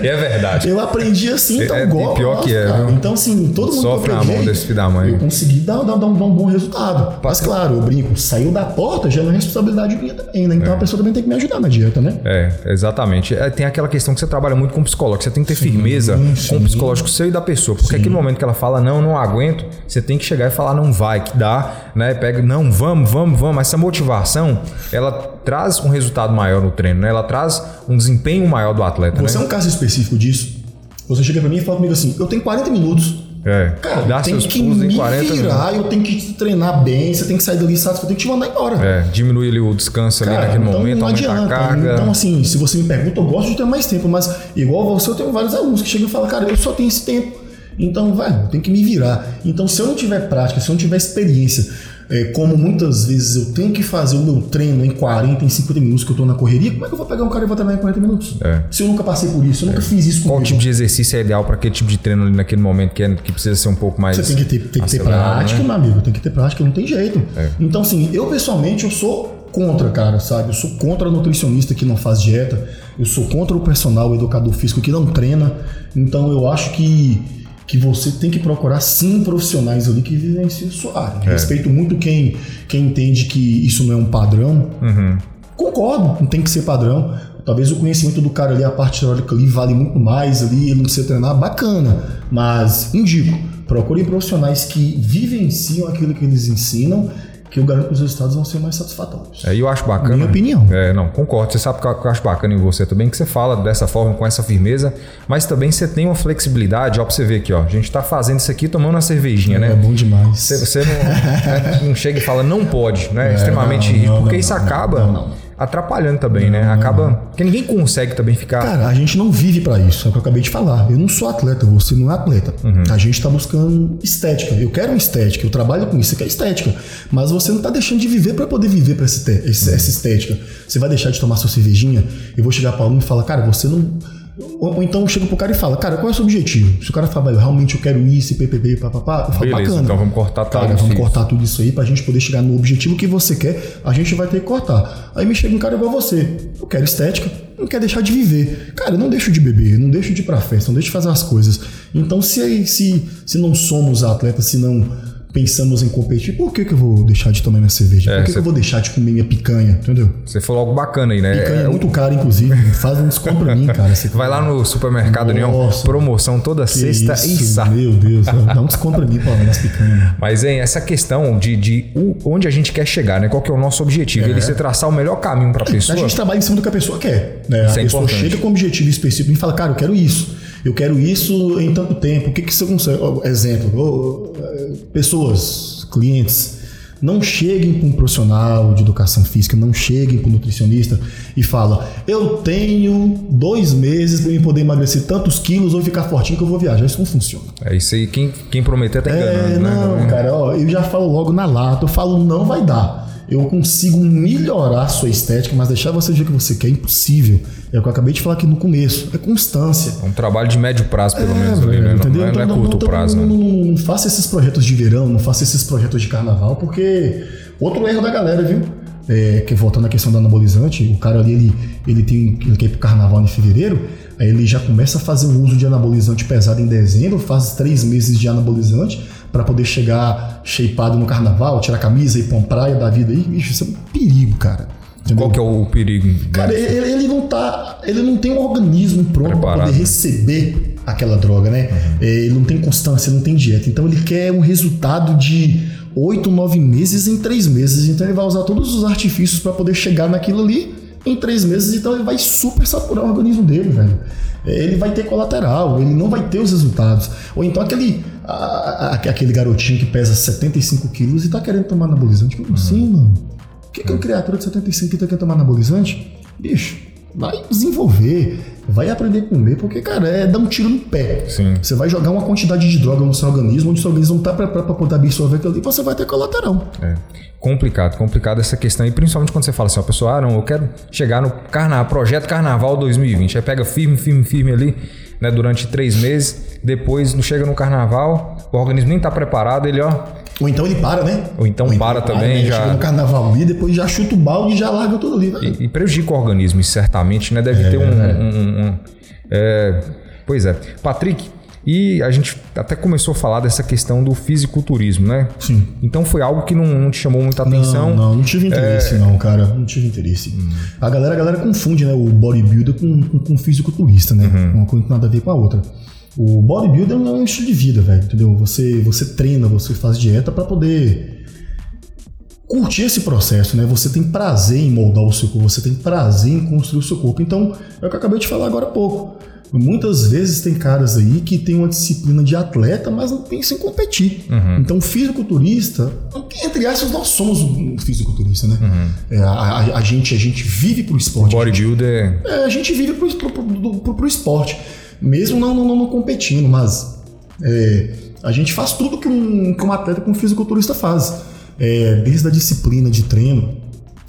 É,
É verdade.
eu aprendi assim, então
É,
eu
e
gosto.
pior que é, viu?
Então, assim, todo mundo
Sofre
que eu
na mão desse filho da mãe.
Eu consegui dar, dar, dar um, dar um bom resultado. Mas, claro, eu brinco, saiu da porta já não é responsabilidade também, né? Então a pessoa também tem que me ajudar na dieta, né?
É, exatamente. É, tem aquela questão que você trabalha muito com o psicólogo. Você tem que ter firmeza com o psicológico seu e da pessoa. Porque aquele momento que ela fala, não, não aguento, você tem que chegar e falar, não vai, que dá, né? Pega, não, vamos, vamos, vamos. Essa motivação, ela traz um resultado maior no treino, né? Ela traz um desempenho maior do atleta,
Você é
né?
um caso específico disso. Você chega pra mim e fala comigo assim: eu tenho 40 minutos.
É,
Cara,
dá
eu tenho
seus
que
em 40 minutos.
virar, eu tenho que treinar bem, você tem que sair dali satisfeito, eu tenho que te mandar embora.
É, diminui ali o descanso ali
Cara,
naquele
então
momento,
não
aumenta a
adianta.
carga.
Então, assim, se você me pergunta, eu gosto de ter mais tempo, mas igual você, eu tenho vários alunos que chegam e falam, cara, eu só tenho esse tempo. Então, vai, eu tenho que me virar. Então, se eu não tiver prática, se eu não tiver experiência, é, como muitas vezes eu tenho que fazer o meu treino em 40, em 50 minutos que eu tô na correria, como é que eu vou pegar um cara e vou treinar em 40 minutos?
É.
Se eu nunca passei por isso, eu nunca fiz isso
Qual
comigo.
tipo de exercício é ideal para aquele tipo de treino ali naquele momento que, é- que precisa ser um pouco mais.
Você tem que ter, tem que ter
acelerado,
prática,
né?
meu amigo. Tem que ter prática, não tem jeito.
É.
Então, assim, eu pessoalmente eu sou contra, cara, sabe? Eu sou contra nutricionista que não faz dieta. Eu sou contra o personal, o educador físico que não treina. Então eu acho que, que você tem que procurar sim profissionais ali que vivenciam sua área.
É.
Respeito muito quem, quem entende que isso não é um padrão.
Uhum.
Concordo, não tem que ser padrão. Talvez o conhecimento do cara ali, a parte teórica ali, vale muito mais ali, ele não precisa treinar, bacana. Mas indico, procurem profissionais que vivenciam aquilo que eles ensinam, que eu garanto que os resultados vão ser mais satisfatórios.
É, eu acho bacana.
Minha opinião.
É, não, concordo. Você sabe que eu que eu acho bacana em você também, que você fala dessa forma, com essa firmeza, mas também você tem uma flexibilidade. Ó, pra você ver aqui, ó. A gente tá fazendo isso aqui tomando uma cervejinha,
É
né?
bom demais.
Você, você não, né, não chega e fala, não pode, né? É, extremamente
não,
rígido.
não,
porque
não,
isso acaba
não, não.
Atrapalhando também, né? Acaba. Porque ninguém consegue também ficar.
Cara, a gente não vive pra isso, é o que eu acabei de falar. Eu não sou atleta, você não é atleta. A gente tá buscando estética. Eu quero uma estética, eu trabalho com isso, você quer estética. Mas você não tá deixando de viver pra poder viver te- esse- essa estética. Você vai deixar de tomar sua cervejinha, eu vou chegar pra aluno e falar, cara, você não. Ou, ou então eu chego pro cara e falo, cara, qual é o seu objetivo? Se o cara fala, "Velho, realmente eu quero isso, ppp, papapá, eu falo,
Beleza,
bacana.
então vamos cortar tal,
Cara, vamos cortar tudo isso aí pra gente poder chegar no objetivo que você quer, a gente vai ter que cortar. Aí me chega um cara igual você. Eu quero estética, não quer deixar de viver. Cara, eu não deixo de beber, não deixo de ir pra festa, não deixo de fazer as coisas. Então, se, se, se não somos atletas, se não pensamos em competir, por que, que eu vou deixar de tomar minha cerveja?
É,
por que,
cê-
que eu vou deixar de comer minha picanha? Entendeu?
Você falou algo bacana aí, né?
Picanha é,
É,
muito cara, inclusive. Faz um desconto pra mim, cara. Você
Vai lá no supermercado União,
Nossa.
promoção toda sexta
isso,
e sábado.
Meu Deus, dá um desconto pra mim, pô, nas picanhas. mano.
Mas, hein, essa questão de, de onde a gente quer chegar, né? Qual que é o nosso objetivo? Ele se traçar o melhor caminho pra pessoa.
A gente trabalha em cima do que a pessoa quer. Né? A
Isso é
pessoa
importante.
chega com um objetivo específico e fala, cara, eu quero isso. Eu quero isso em tanto tempo. O que, que você consegue? Exemplo, eh, pessoas, clientes, não cheguem para um profissional de educação física, não cheguem para um nutricionista e fala, eu tenho dois meses para eu poder emagrecer tantos quilos ou ficar fortinho que eu vou viajar. Isso não funciona.
É isso aí, quem, quem prometer tá enganando,
É, não,
né?
cara, ó, eu já falo logo na lata, eu falo, não vai dar. Eu consigo melhorar a sua estética, mas deixar você ver o que você quer é impossível. É o que eu acabei de falar aqui no começo. É constância.
É um trabalho de médio prazo, pelo menos, ali,
velho,
né? Não-
entendeu?
Não, é, não é
Então,
curto
então,
prazo,
não,
né?
não, não faça esses projetos de verão, não faça esses projetos de carnaval, porque outro erro da galera, viu? É, que voltando à questão do anabolizante, o cara ali ele, ele tem ele quer ir pro carnaval em fevereiro, aí ele já começa a fazer o uso de anabolizante pesado em dezembro, faz três meses de anabolizante para poder chegar shapeado no carnaval, tirar a camisa e ir pra uma praia da vida aí. Bicho, isso é um perigo, cara. Entendeu?
Qual que é o perigo? né?
Cara, ele, ele não tá. Ele não tem um organismo pronto para poder receber aquela droga, né? É, Ele não tem constância, não tem dieta. Então ele quer um resultado de oito, nove meses em três meses. Então ele vai usar todos os artifícios para poder chegar naquilo ali em três meses. Então ele vai super saturar o organismo dele, velho. É, Ele vai ter colateral, ele não vai ter os resultados. Ou então aquele, a- a- aquele garotinho que pesa 75 quilos e tá querendo tomar anabolizante. Como assim, mano? O que, que é uma criatura de 75 que tá querendo tomar anabolizante? Bicho, vai desenvolver, vai aprender a comer, porque, cara, é dar um tiro no pé.
Sim.
Você vai jogar uma quantidade de droga no seu organismo, onde o seu organismo não tá preparado para poder absorver aquilo ali, você vai ter colateral.
É. Complicado, complicado essa questão. E principalmente quando você fala assim, ó, pessoal, ah, não, eu quero chegar no carnaval, projeto Carnaval 2020. Aí pega firme, firme, firme ali, né, durante três meses. Depois não chega no carnaval, o organismo nem tá preparado, ele, ó,
Ou então ele para, né?
Ou então para também,
né?
já-
Chega no carnaval ali, depois já chuta o balde e já larga tudo ali. velho.
e, e prejudica o organismo, certamente, né? Deve ter um. um- um- um- é, pois é. Patrick, e a gente até começou a falar dessa questão do fisiculturismo, né?
Sim.
Então foi algo que não, não te chamou muita atenção.
Não, não, não tive interesse, não, cara. Não tive interesse. A galera, a galera confunde, né, o bodybuilder com, com, com fisiculturista, né? Uma coisa que nada a ver com a outra. O bodybuilder é um estilo de vida, velho, entendeu? Você, você treina, você faz dieta pra poder curtir esse processo, né? Você tem prazer em moldar o seu corpo, você tem prazer em construir o seu corpo. Então, é o que eu acabei de falar agora há pouco. Muitas vezes tem caras aí que tem uma disciplina de atleta, mas não pensam em competir. Então, fisiculturista, entre aspas, nós somos um fisiculturista, né? É, a, a- a gente, a gente vive pro esporte.
Bodybuilder.
É, a gente vive pro, pro, pro, pro- pro esporte, mesmo não, não, não competindo, mas é, a gente faz tudo que um, que um atleta, que um fisiculturista faz. É, desde a disciplina de treino,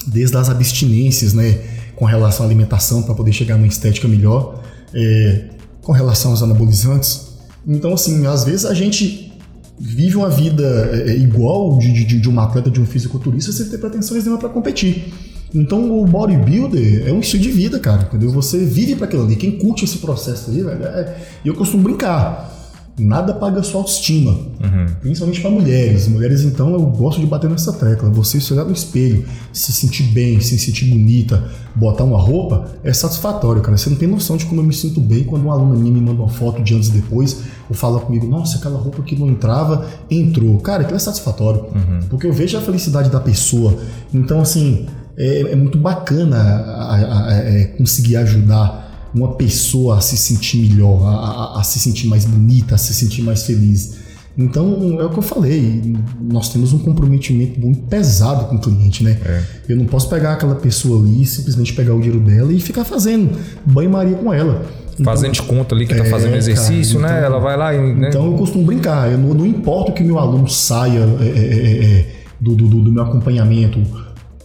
desde as abstinências, né, com relação à alimentação para poder chegar numa estética melhor, é, com relação aos anabolizantes. Então, assim, às vezes a gente vive uma vida é, igual de, de, de um atleta, de um fisiculturista, sem ter pretensões nenhuma para competir. Então o bodybuilder é um estilo de vida, cara, entendeu? Você vive para aquilo ali. Quem curte esse processo aí, velho, é... eu costumo brincar. Nada paga sua autoestima, uhum. principalmente para mulheres. Mulheres, então, eu gosto de bater nessa tecla. Você se olhar no espelho, se sentir bem, se sentir bonita, botar uma roupa, é satisfatório, cara. Você não tem noção de como eu me sinto bem quando uma aluna minha me manda uma foto de antes e depois, ou fala comigo, nossa, aquela roupa que não entrava, entrou. Cara, aquilo é satisfatório, uhum. porque eu vejo a felicidade da pessoa. Então, assim, é, é muito bacana a, a, a, é, conseguir ajudar uma pessoa a se sentir melhor, a, a, a, se sentir mais bonita, a se sentir mais feliz. Então, é o que eu falei, nós temos um comprometimento muito pesado com o cliente, né? É. Eu não posso pegar aquela pessoa ali, simplesmente pegar o dinheiro dela e ficar fazendo banho-maria com ela.
Então, fazendo de conta ali que está é, fazendo exercício, cara, né? então, né? Ela vai lá e.
Né? Então eu costumo brincar, eu não, não importa que meu aluno saia é, é, é do, do, do meu acompanhamento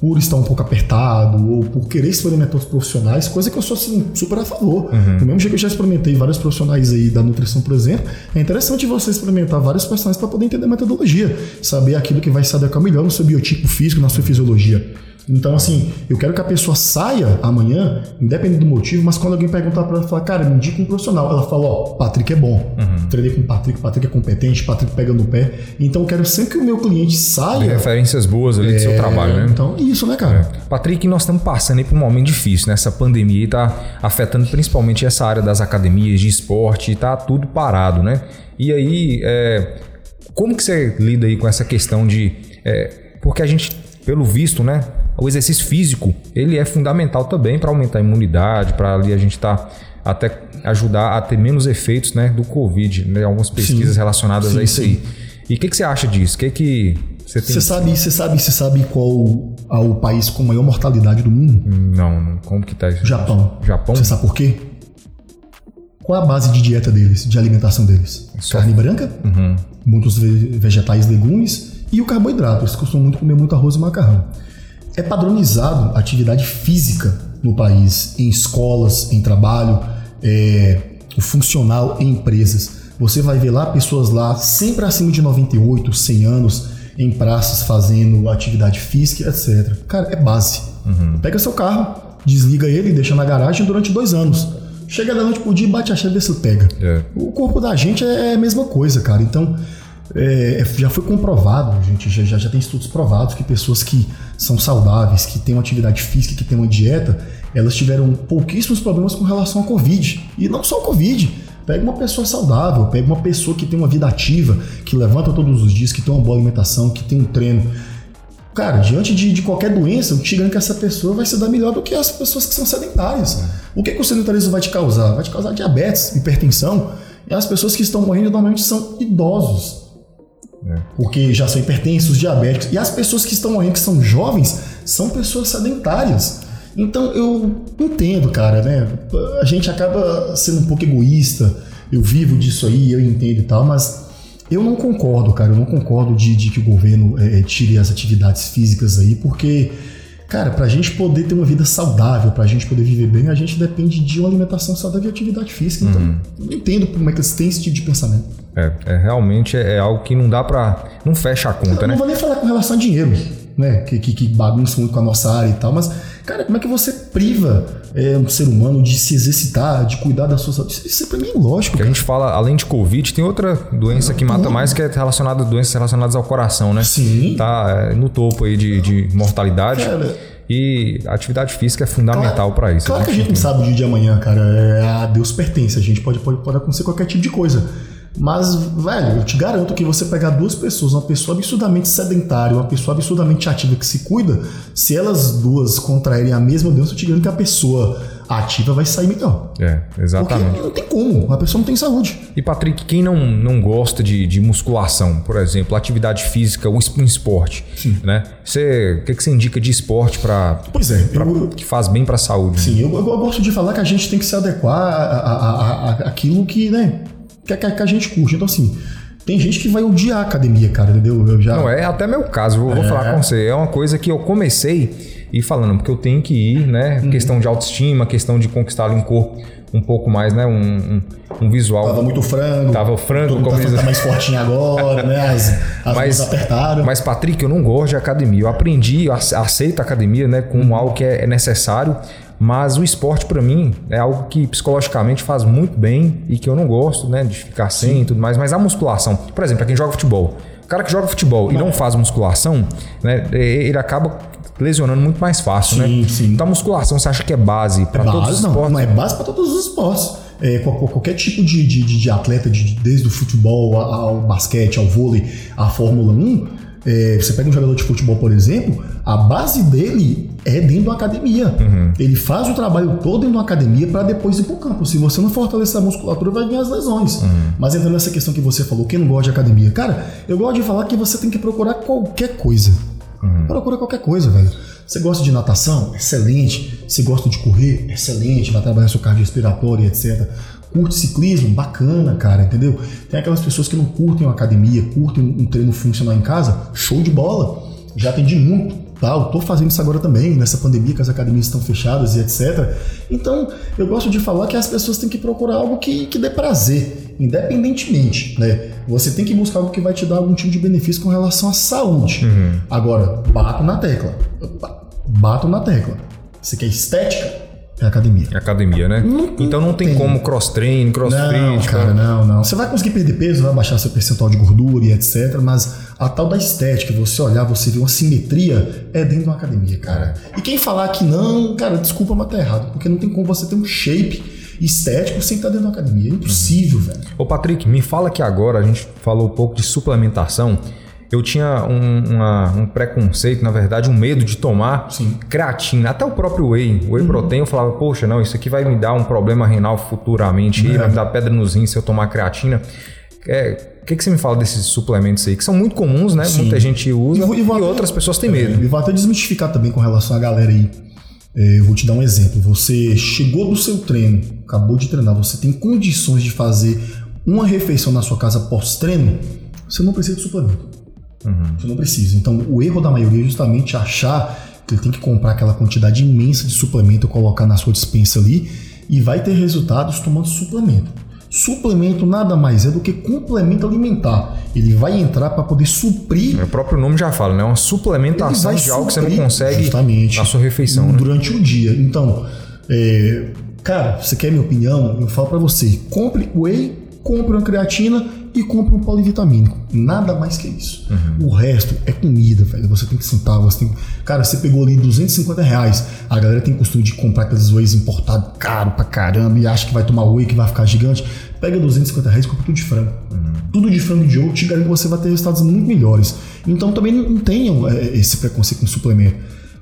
por estar um pouco apertado ou por querer experimentar os profissionais, coisa que eu sou assim, super a favor. Uhum. Do mesmo jeito que eu já experimentei vários profissionais aí da nutrição, por exemplo, é interessante você experimentar vários profissionais para poder entender a metodologia, saber aquilo que vai se adequar melhor no seu biotipo físico, na sua fisiologia. Então, assim, eu quero que a pessoa saia amanhã, independente do motivo, mas quando alguém perguntar para ela, falar, cara, me indica um profissional. Ela fala, ó, oh, Patrick é bom. Uhum. Treinei com o Patrick, Patrick é competente, Patrick pega no pé. Então, eu quero sempre que o meu cliente saia. De
referências boas ali é, do seu é, trabalho, né?
Então, isso, né, cara?
É. Patrick, nós estamos passando aí por um momento difícil, né? Essa pandemia está afetando principalmente essa área das academias de esporte, está tudo parado, né? E aí, é, como que você lida aí com essa questão de. É, porque a gente, pelo visto, né? O exercício físico ele é fundamental também para aumentar a imunidade, para ali a gente estar tá, até ajudar a ter menos efeitos né, do Covid, né, algumas pesquisas sim, relacionadas sim, a isso aí. E o que, que você acha disso? O que, que você tem?
Você sabe, você sabe, você sabe qual o país com maior mortalidade do mundo?
Não, como que tá isso?
Japão.
Japão?
Você sabe por quê? Qual a base de dieta deles, de alimentação deles? Só... Carne branca, uhum. muitos vegetais, legumes e o carboidrato. Eles costumam muito comer muito arroz e macarrão. É padronizado atividade física no país, em escolas, em trabalho, é, o funcional em empresas. Você vai ver lá pessoas lá sempre acima de 98, 100 anos, em praças fazendo atividade física, etc. Cara, é base. Uhum. Pega seu carro, desliga ele e deixa na garagem durante dois anos. Chega da noite pro dia e bate a chave e se pega. É. O corpo da gente é a mesma coisa, cara. Então, é, já foi comprovado, gente, já, já, já, tem estudos provados que pessoas que são saudáveis, que têm uma atividade física, que têm uma dieta, elas tiveram pouquíssimos problemas com relação ao Covid. E não só o Covid. Pega uma pessoa saudável, pega uma pessoa que tem uma vida ativa, que levanta todos os dias, que tem uma boa alimentação, que tem um treino. Cara, diante de, de qualquer doença, eu te garanto que essa pessoa vai se dar melhor do que as pessoas que são sedentárias. O que, que o sedentarismo vai te causar? Vai te causar diabetes, hipertensão. E as pessoas que estão morrendo normalmente são idosos. É. Porque já são hipertensos, diabéticos. E as pessoas que estão morrendo, que são jovens, são pessoas sedentárias. Então eu entendo, cara, né? A gente acaba sendo um pouco egoísta. Eu vivo disso aí, eu entendo e tal, mas eu não concordo, cara. Eu não concordo de, de que o governo é, tire as atividades físicas aí, porque Cara, para a gente poder ter uma vida saudável, para a gente poder viver bem, a gente depende de uma alimentação saudável e atividade física. Então, uhum. não entendo como é que eles têm esse tipo de pensamento.
É, é realmente é, é, algo que não dá para não fecha a conta,
eu
né?
Não vou nem falar com relação a dinheiro, né? Que, que, que bagunça muito com a nossa área e tal, mas cara, como é que você priva é, um ser humano de se exercitar, de cuidar da sua saúde? Isso, isso é para mim lógico.
Que a gente fala, além de Covid, tem outra doença que mata mais que é relacionada doenças relacionadas ao coração, né?
Sim.
Tá é, no topo aí de, de mortalidade. Cara, e a atividade física é fundamental para isso.
Claro que a gente não sabe o dia de amanhã, cara. É, a Deus pertence. A gente pode, pode, pode acontecer qualquer tipo de coisa. Mas, velho, eu te garanto que você pegar duas pessoas, uma pessoa absurdamente sedentária, uma pessoa absurdamente ativa que se cuida, se elas duas contraírem a mesma doença, eu te garanto que a pessoa ativa vai sair melhor.
É, exatamente.
Porque não tem como, a pessoa não tem saúde.
E Patrick, quem não, não gosta de, de musculação, por exemplo, atividade física, um esporte, Sim. né? Você, o que, que você indica de esporte para
Pois é,
pra, eu, que faz bem para a saúde?
Sim, né? eu, eu, gosto de falar que a gente tem que se adequar a, aquilo que, né, que, que, que a gente curte. Então assim, tem gente que vai odiar a academia, cara, entendeu?
Eu já... Não, é até meu caso, vou, é. vou falar com você. É uma coisa que eu comecei e falando, porque eu tenho que ir, né? Uhum. Questão de autoestima, questão de conquistar um corpo um pouco mais, né? Um, um, um visual.
Tava muito frango.
Tava frango,
mundo
como
tá,
diz-
tá mais fortinho agora, né? As, as
Mas-
apertaram.
Mas, Patrick, eu não gosto de academia. Eu aprendi, eu ace- aceito a academia, né, como algo que é é necessário, mas o esporte para mim é algo que psicologicamente faz muito bem e que eu não gosto, né, de ficar sem e tudo mais. Mas a musculação, por exemplo, para quem joga futebol, o cara que joga futebol e não faz musculação, né, ele acaba lesionando muito mais fácil,
Sim,
né?
sim.
Então a musculação você acha que é base para todos os
não,
esportes?
não é base para todos os esportes. É, qual- qual- qualquer tipo de, de, de- atleta, de- desde o futebol ao basquete, ao vôlei, à Fórmula 1, é, você pega um jogador de futebol, por exemplo, a base dele é dentro da academia.
Uhum.
Ele faz o trabalho todo dentro da academia para depois ir pro campo. Se você não fortalecer a musculatura, vai vir as lesões.
Uhum.
Mas entrando nessa questão que você falou, quem não gosta de academia? Cara, eu gosto de falar que você tem que procurar qualquer coisa.
Uhum.
Procura qualquer coisa, velho. Você gosta de natação? Excelente. Você gosta de correr? Excelente. Vai trabalhar seu cardiorrespiratório, etc. Curte ciclismo? Bacana, cara, entendeu? Tem aquelas pessoas que não curtem uma academia, curtem um treino funcional em casa. Show de bola. Já atendi muito. Tá, eu tô fazendo isso agora também, nessa pandemia que as academias estão fechadas e etc. Então, eu gosto de falar que as pessoas têm que procurar algo que, que dê prazer, independentemente, né? Você tem que buscar algo que vai te dar algum tipo de benefício com relação à saúde. Agora, bato na tecla. Ba- Bato na tecla. Você quer estética? É academia.
Academia, né?
Não-
então não tem,
tem.
como cross-train, crossfit.
Não, cara, não, não. Você vai conseguir perder peso, vai baixar seu percentual de gordura e etc. Mas a tal da estética, você olhar, você ver uma simetria, é dentro de uma academia, cara. E quem falar que não, cara, desculpa, mas tá errado. Porque não tem como você ter um shape estético sem estar dentro de uma academia. É impossível, velho.
Ô Patrick, me fala que agora a gente falou um pouco de suplementação. Eu tinha um, uma- um preconceito, na verdade, um medo de tomar
Sim.
creatina, até o próprio whey. Whey protein, eu falava, poxa, não, isso aqui vai me dar um problema renal futuramente,
É.
vai me dar pedra nos rins se eu tomar creatina. É, O que, que você me fala desses suplementos aí? Que são muito comuns, né?
Sim.
Muita gente usa
E
e,
e até-
outras pessoas têm medo.
E vou até desmistificar também com relação à galera aí. É, eu vou te dar um exemplo. Você chegou do seu treino, acabou de treinar, você tem condições de fazer uma refeição na sua casa pós-treino, você não precisa de suplemento. Você não precisa. Então, o erro da maioria é justamente achar que ele tem que comprar aquela quantidade imensa de suplemento colocar na sua dispensa ali e vai ter resultados tomando suplemento. Suplemento nada mais é do que complemento alimentar. Ele vai entrar para poder suprir
O próprio nome já fala, né? Uma suplementação de algo que você não consegue
justamente
na sua refeição, né?
durante o dia. Então, é, cara, você quer minha opinião? Eu falo pra você: compre whey, compre uma creatina e compre um polivitamínico. Nada mais que isso.
Uhum.
O resto é comida, velho. Você tem que sentar, você tem. Cara, você pegou ali 250 reais. A galera tem costume de comprar aqueles whey's importados caro pra caramba e acha que vai tomar whey que vai ficar gigante. Pega 250 reais e compra tudo de frango. Tudo de frango de ouro, te garanto que você vai ter resultados muito melhores. Então também não tenham é, esse preconceito com suplemento.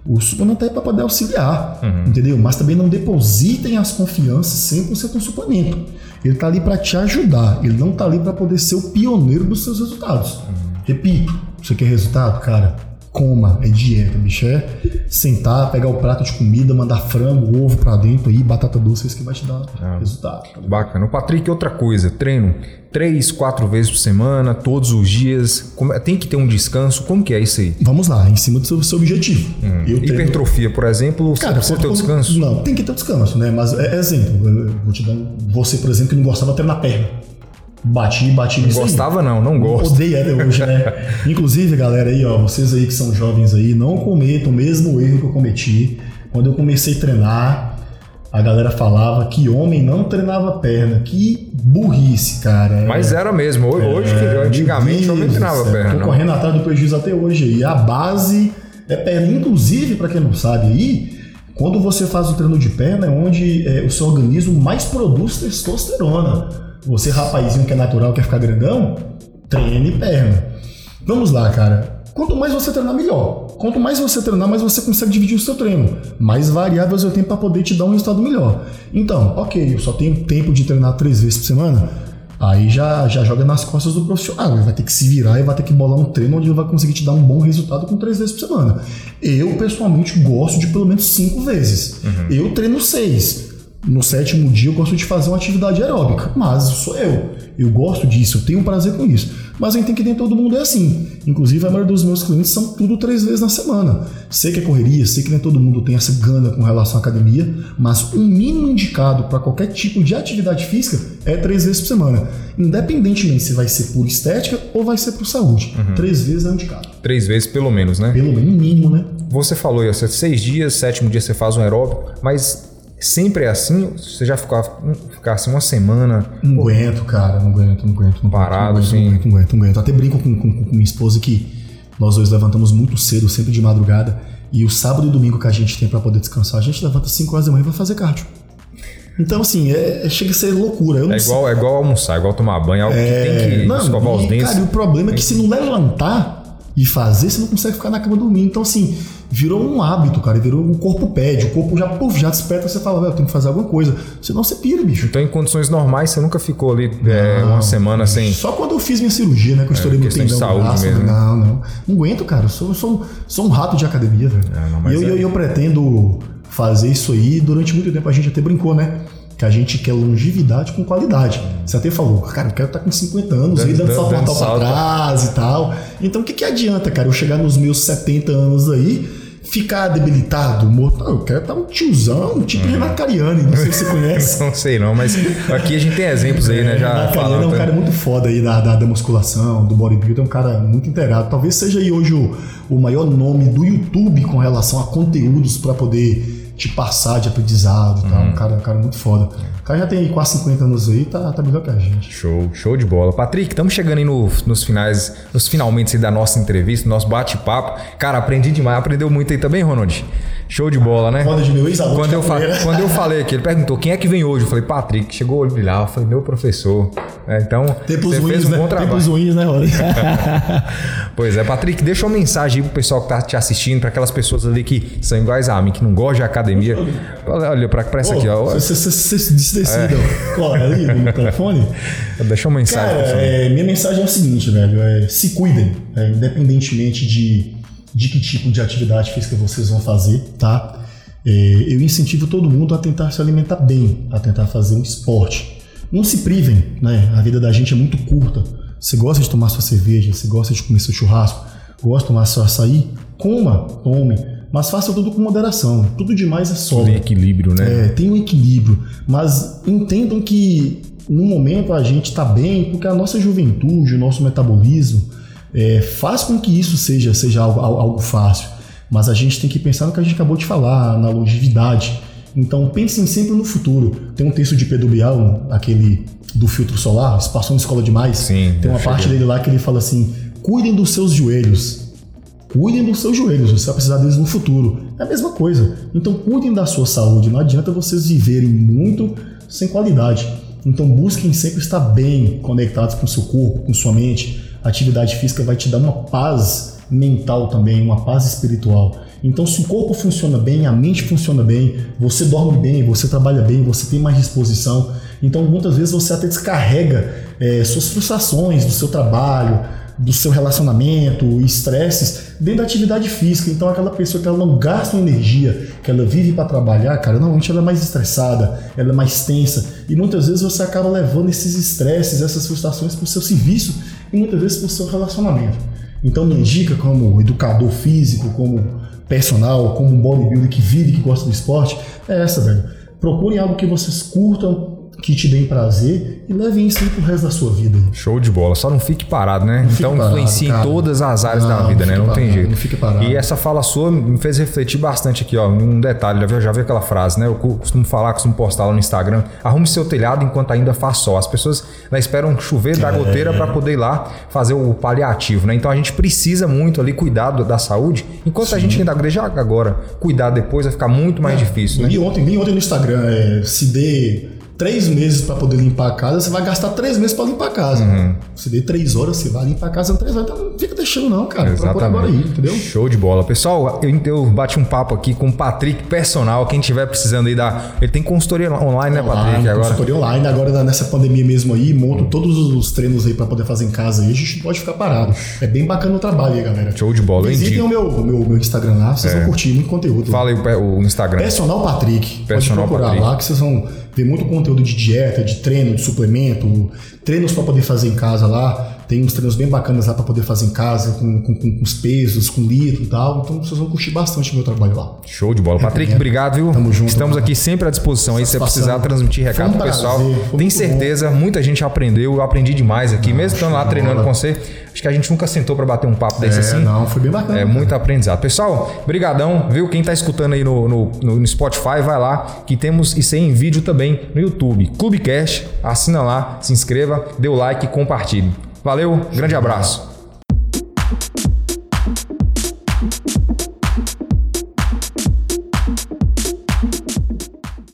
O suplemento é para poder auxiliar, entendeu? Mas também não depositem as confianças 100% no suplemento. Ele tá ali para te ajudar, ele não tá ali para poder ser o pioneiro dos seus resultados. Repito, você quer resultado? Cara, coma, é dieta, bicho. É sentar, pegar o prato de comida, mandar frango, ovo pra dentro aí, batata doce, é isso que vai te dar resultado. tá?
Bacana. O Patrick, outra coisa, treino três, quatro vezes por semana, todos os dias. É- tem que ter um descanso. Como que é isso aí?
Vamos lá, em cima do seu, seu objetivo. Treino-
Hipertrofia, por exemplo, você
Cara,
precisa ter o
quando-
descanso.
Não, tem que ter o descanso, né? Mas, é exemplo, eu vou te dar um, Você, por exemplo, que não gostava de treinar perna. Bati, bati nisso aí.
Gostava não, não gosto.
Odeio até hoje, né? Inclusive, galera aí, ó, vocês aí que são jovens aí, não cometam o mesmo erro que eu cometi. Quando eu comecei a treinar, a galera falava que homem não treinava perna. Que burrice, cara.
Mas era mesmo. Hoje, hoje,
É,
antigamente, não
Deus
treinava
do céu,
perna.
Tô
não.
correndo atrás do prejuízo até hoje aí. A base é perna. Inclusive, para quem não sabe aí, quando você faz o treino de perna é onde é, o seu organismo mais produz testosterona. Você, rapazinho que é natural, quer ficar grandão, treine perna. Vamos lá, cara. Quanto mais você treinar, melhor. Quanto mais você treinar, mais você consegue dividir o seu treino. Mais variáveis eu tenho para poder te dar um resultado melhor. Então, ok, eu só tenho tempo de treinar três vezes por semana. Aí já, já joga nas costas do profissional. Ele vai ter que se virar e vai ter que bolar um treino onde ele vai conseguir te dar um bom resultado com três vezes por semana. Eu, pessoalmente, gosto de pelo menos cinco vezes. Eu treino seis. No sétimo dia eu gosto de fazer uma atividade aeróbica, mas sou eu. Eu gosto disso, eu tenho prazer com isso. Mas eu entendo que nem todo mundo é assim. Inclusive, a maioria dos meus clientes são tudo três vezes na semana. Sei que é correria, sei que nem todo mundo tem essa gana com relação à academia, mas o mínimo indicado para qualquer tipo de atividade física é três vezes por semana. Independentemente se vai ser por estética ou vai ser por saúde. Três vezes é indicado.
Três vezes pelo menos, né?
Pelo menos mínimo, né?
Você falou ó, seis dias, sétimo dia você faz um aeróbico, mas sempre é assim? Você já ficar, ficar assim uma semana
Não aguento, cara, não aguento, não aguento. Não
Parado,
aguento,
assim.
Não aguento, não aguento, não aguento. Até brinco com, com- com minha esposa que nós dois levantamos muito cedo, sempre de madrugada. E o sábado e domingo que a gente tem pra poder descansar, a gente levanta 5 horas da manhã e vai fazer cardio. Então, assim, é, é- chega a ser loucura.
É
sei-
igual, é igual almoçar, é igual tomar banho, é algo que tem que
Não,
escovar os dentes.
Cara, e o problema é que se não levantar e fazer, você não consegue ficar na cama dormindo. Então, assim, virou um hábito, cara. Virou o corpo pede, o corpo já, puf, já desperta, você fala, velho, eu tenho que fazer alguma coisa. Senão você pira, bicho.
Então, em condições normais, você nunca ficou ali é, uma semana sem.
Só quando eu fiz minha cirurgia, né? Que eu estourei meu
questão de
tendão
saúde
braço.
mesmo?
Não, não. Não aguento, cara. Eu sou, sou, sou um rato de academia, velho.
É, não,
e eu,
é-
eu, eu pretendo fazer isso aí durante muito tempo. A gente até brincou, né? Que a gente quer longevidade com qualidade. Você até falou, cara, eu quero estar com 50 anos aí,
Dando-
salto mortal pra
salto.
trás e tal. Então o que, que adianta, cara, eu chegar nos meus 70 anos aí, ficar debilitado, morto? Não, eu quero estar um tiozão, tipo
Uhum.
Renato Cariani, não sei se você conhece.
Não sei não, mas aqui a gente tem exemplos aí, né? Já
Renato Cariani é um cara muito foda aí da, da, da musculação, do bodybuilding, é um cara muito inteirado. Talvez seja aí hoje o, o maior nome do YouTube com relação a conteúdos pra poder te passar de aprendizado e tal.
Uhum.
Um cara, um cara muito foda. O cara já tem quase 50 anos aí, tá, tá melhor que a gente.
Show, show de bola. Patrick, estamos chegando aí no- nos finais, nos finalmente da nossa entrevista, nosso bate-papo. Cara, aprendi demais, aprendeu muito aí também, Ronald? Show de bola, né?
Meu ex-aluno
Quando eu, quando eu falei aqui, ele perguntou quem é que vem hoje. Eu falei, Patrick, chegou o olho brilhar. Eu falei, meu professor. É, então,
Tempos
você
ruins,
fez um
né?
bom trabalho.
Tempos ruins, né, Rony?
Pois é, Patrick, deixa uma mensagem aí pro pessoal que tá te assistindo, para aquelas pessoas ali que são iguais a mim, que não gostam de academia. Olha, olha pra, pra essa aqui, ó.
Vocês se decidam. Qual é ali no telefone?
Deixa uma mensagem
Cara, é, minha mensagem é o seguinte, velho. É, se cuidem, é, independentemente de, de que tipo de atividade física vocês vão fazer, tá? É, eu incentivo todo mundo a tentar se alimentar bem, a tentar fazer um esporte. Não se privem, né? A vida da gente é muito curta. Você gosta de tomar sua cerveja, você gosta de comer seu churrasco, gosta de tomar seu açaí? Coma, tome. Mas faça tudo com moderação. Tudo demais é sobra.
Tem equilíbrio, né?
É, tem um equilíbrio, mas entendam que no momento a gente está bem porque a nossa juventude, o nosso metabolismo é, faz com que isso seja, seja algo, al- algo fácil. Mas a gente tem que pensar no que a gente acabou de falar, na longevidade. Então pensem sempre no futuro. Tem um texto de Pedro Bial, aquele do filtro solar, passou na escola demais.
Sim,
tem uma parte dele lá que ele fala assim: cuidem dos seus joelhos. Cuidem dos seus joelhos, você vai precisar deles no futuro. É a mesma coisa. Então cuidem da sua saúde. Não adianta vocês viverem muito sem qualidade. Então busquem sempre estar bem conectados com o seu corpo, com sua mente. A atividade física vai te dar uma paz mental também, uma paz espiritual. Então, se o corpo funciona bem, a mente funciona bem, você dorme bem, você trabalha bem, você tem mais disposição. Então, muitas vezes você até descarrega eh, suas frustrações do seu trabalho, do seu relacionamento, estresses dentro da atividade física. Então, aquela pessoa que ela não gasta energia, que ela vive para trabalhar, cara, normalmente ela é mais estressada, ela é mais tensa. E muitas vezes você acaba levando esses estresses, essas frustrações para o seu serviço e muitas vezes para o seu relacionamento. Então, minha dica como educador físico, como personal, como um bodybuilder que vive, que gosta do esporte, é essa, velho. Procurem algo que vocês curtam, que te deem prazer e levem isso aí pro resto da sua vida.
Show de bola. Só não fique parado, né?
fique
então
parado,
influencia em todas as áreas
Não,
da
não
vida, né? Não tem
parado,
jeito.
não fique parado.
E essa fala sua me fez refletir bastante aqui, ó. Um detalhe, já viu, já viu aquela frase, né? Eu costumo falar, costumo postar lá no Instagram. Arrume seu telhado enquanto ainda faz sol. As pessoas elas esperam chover da
É.
goteira para poder ir lá fazer o paliativo, né? Então a gente precisa muito ali cuidar da saúde. Enquanto a gente ainda agreja agora, cuidar depois vai ficar muito mais difícil, né?
Li ontem, li ontem no Instagram, é, se dê três meses para poder limpar a casa, você vai gastar três meses para limpar a casa.
Uhum.
Se dê três horas, você vai limpar a casa em três horas. Então não fica deixando não, cara. Procura agora aí, entendeu?
Show de bola. Pessoal, eu, eu bati um papo aqui com o Patrick Personal. Quem tiver precisando aí da. Ele tem consultoria online, né, Patrick?
Online,
agora.
consultoria online, agora nessa pandemia mesmo aí, monto todos os treinos aí pra poder fazer em casa aí, a gente pode ficar parado. É bem bacana o trabalho aí, galera.
Show de bola, eu
Visitem o meu, o meu, meu Instagram lá, vocês vão curtir muito conteúdo.
Fala aí o, o Instagram.
Personal Patrick.
Personal
Pode procurar
Patrick.
lá que vocês vão ver muito conteúdo de dieta, de treino, de suplemento, treinos para poder fazer em casa lá. Tem uns treinos bem bacanas lá para poder fazer em casa, com, com, com os pesos, com litro e tal. Então vocês vão curtir bastante o meu trabalho lá.
Show de bola. Patrick,
é.
obrigado, viu?
Tamo junto,
Estamos
cara.
aqui sempre à disposição aí, se você precisar transmitir recado
um
pro pessoal.
muito
certeza, muita gente aprendeu, eu aprendi demais aqui, mesmo estando lá treinando
bola.
com você. Acho que a gente nunca sentou para bater um papo desse
É,
assim.
não, foi bem bacana.
É
cara.
muito aprendizado. Pessoal, brigadão, viu? Quem tá escutando aí no, no, no Spotify, vai lá, que temos isso aí em vídeo também no YouTube. Clubecast, assina lá, se inscreva, dê o like e compartilhe. Valeu, grande abraço.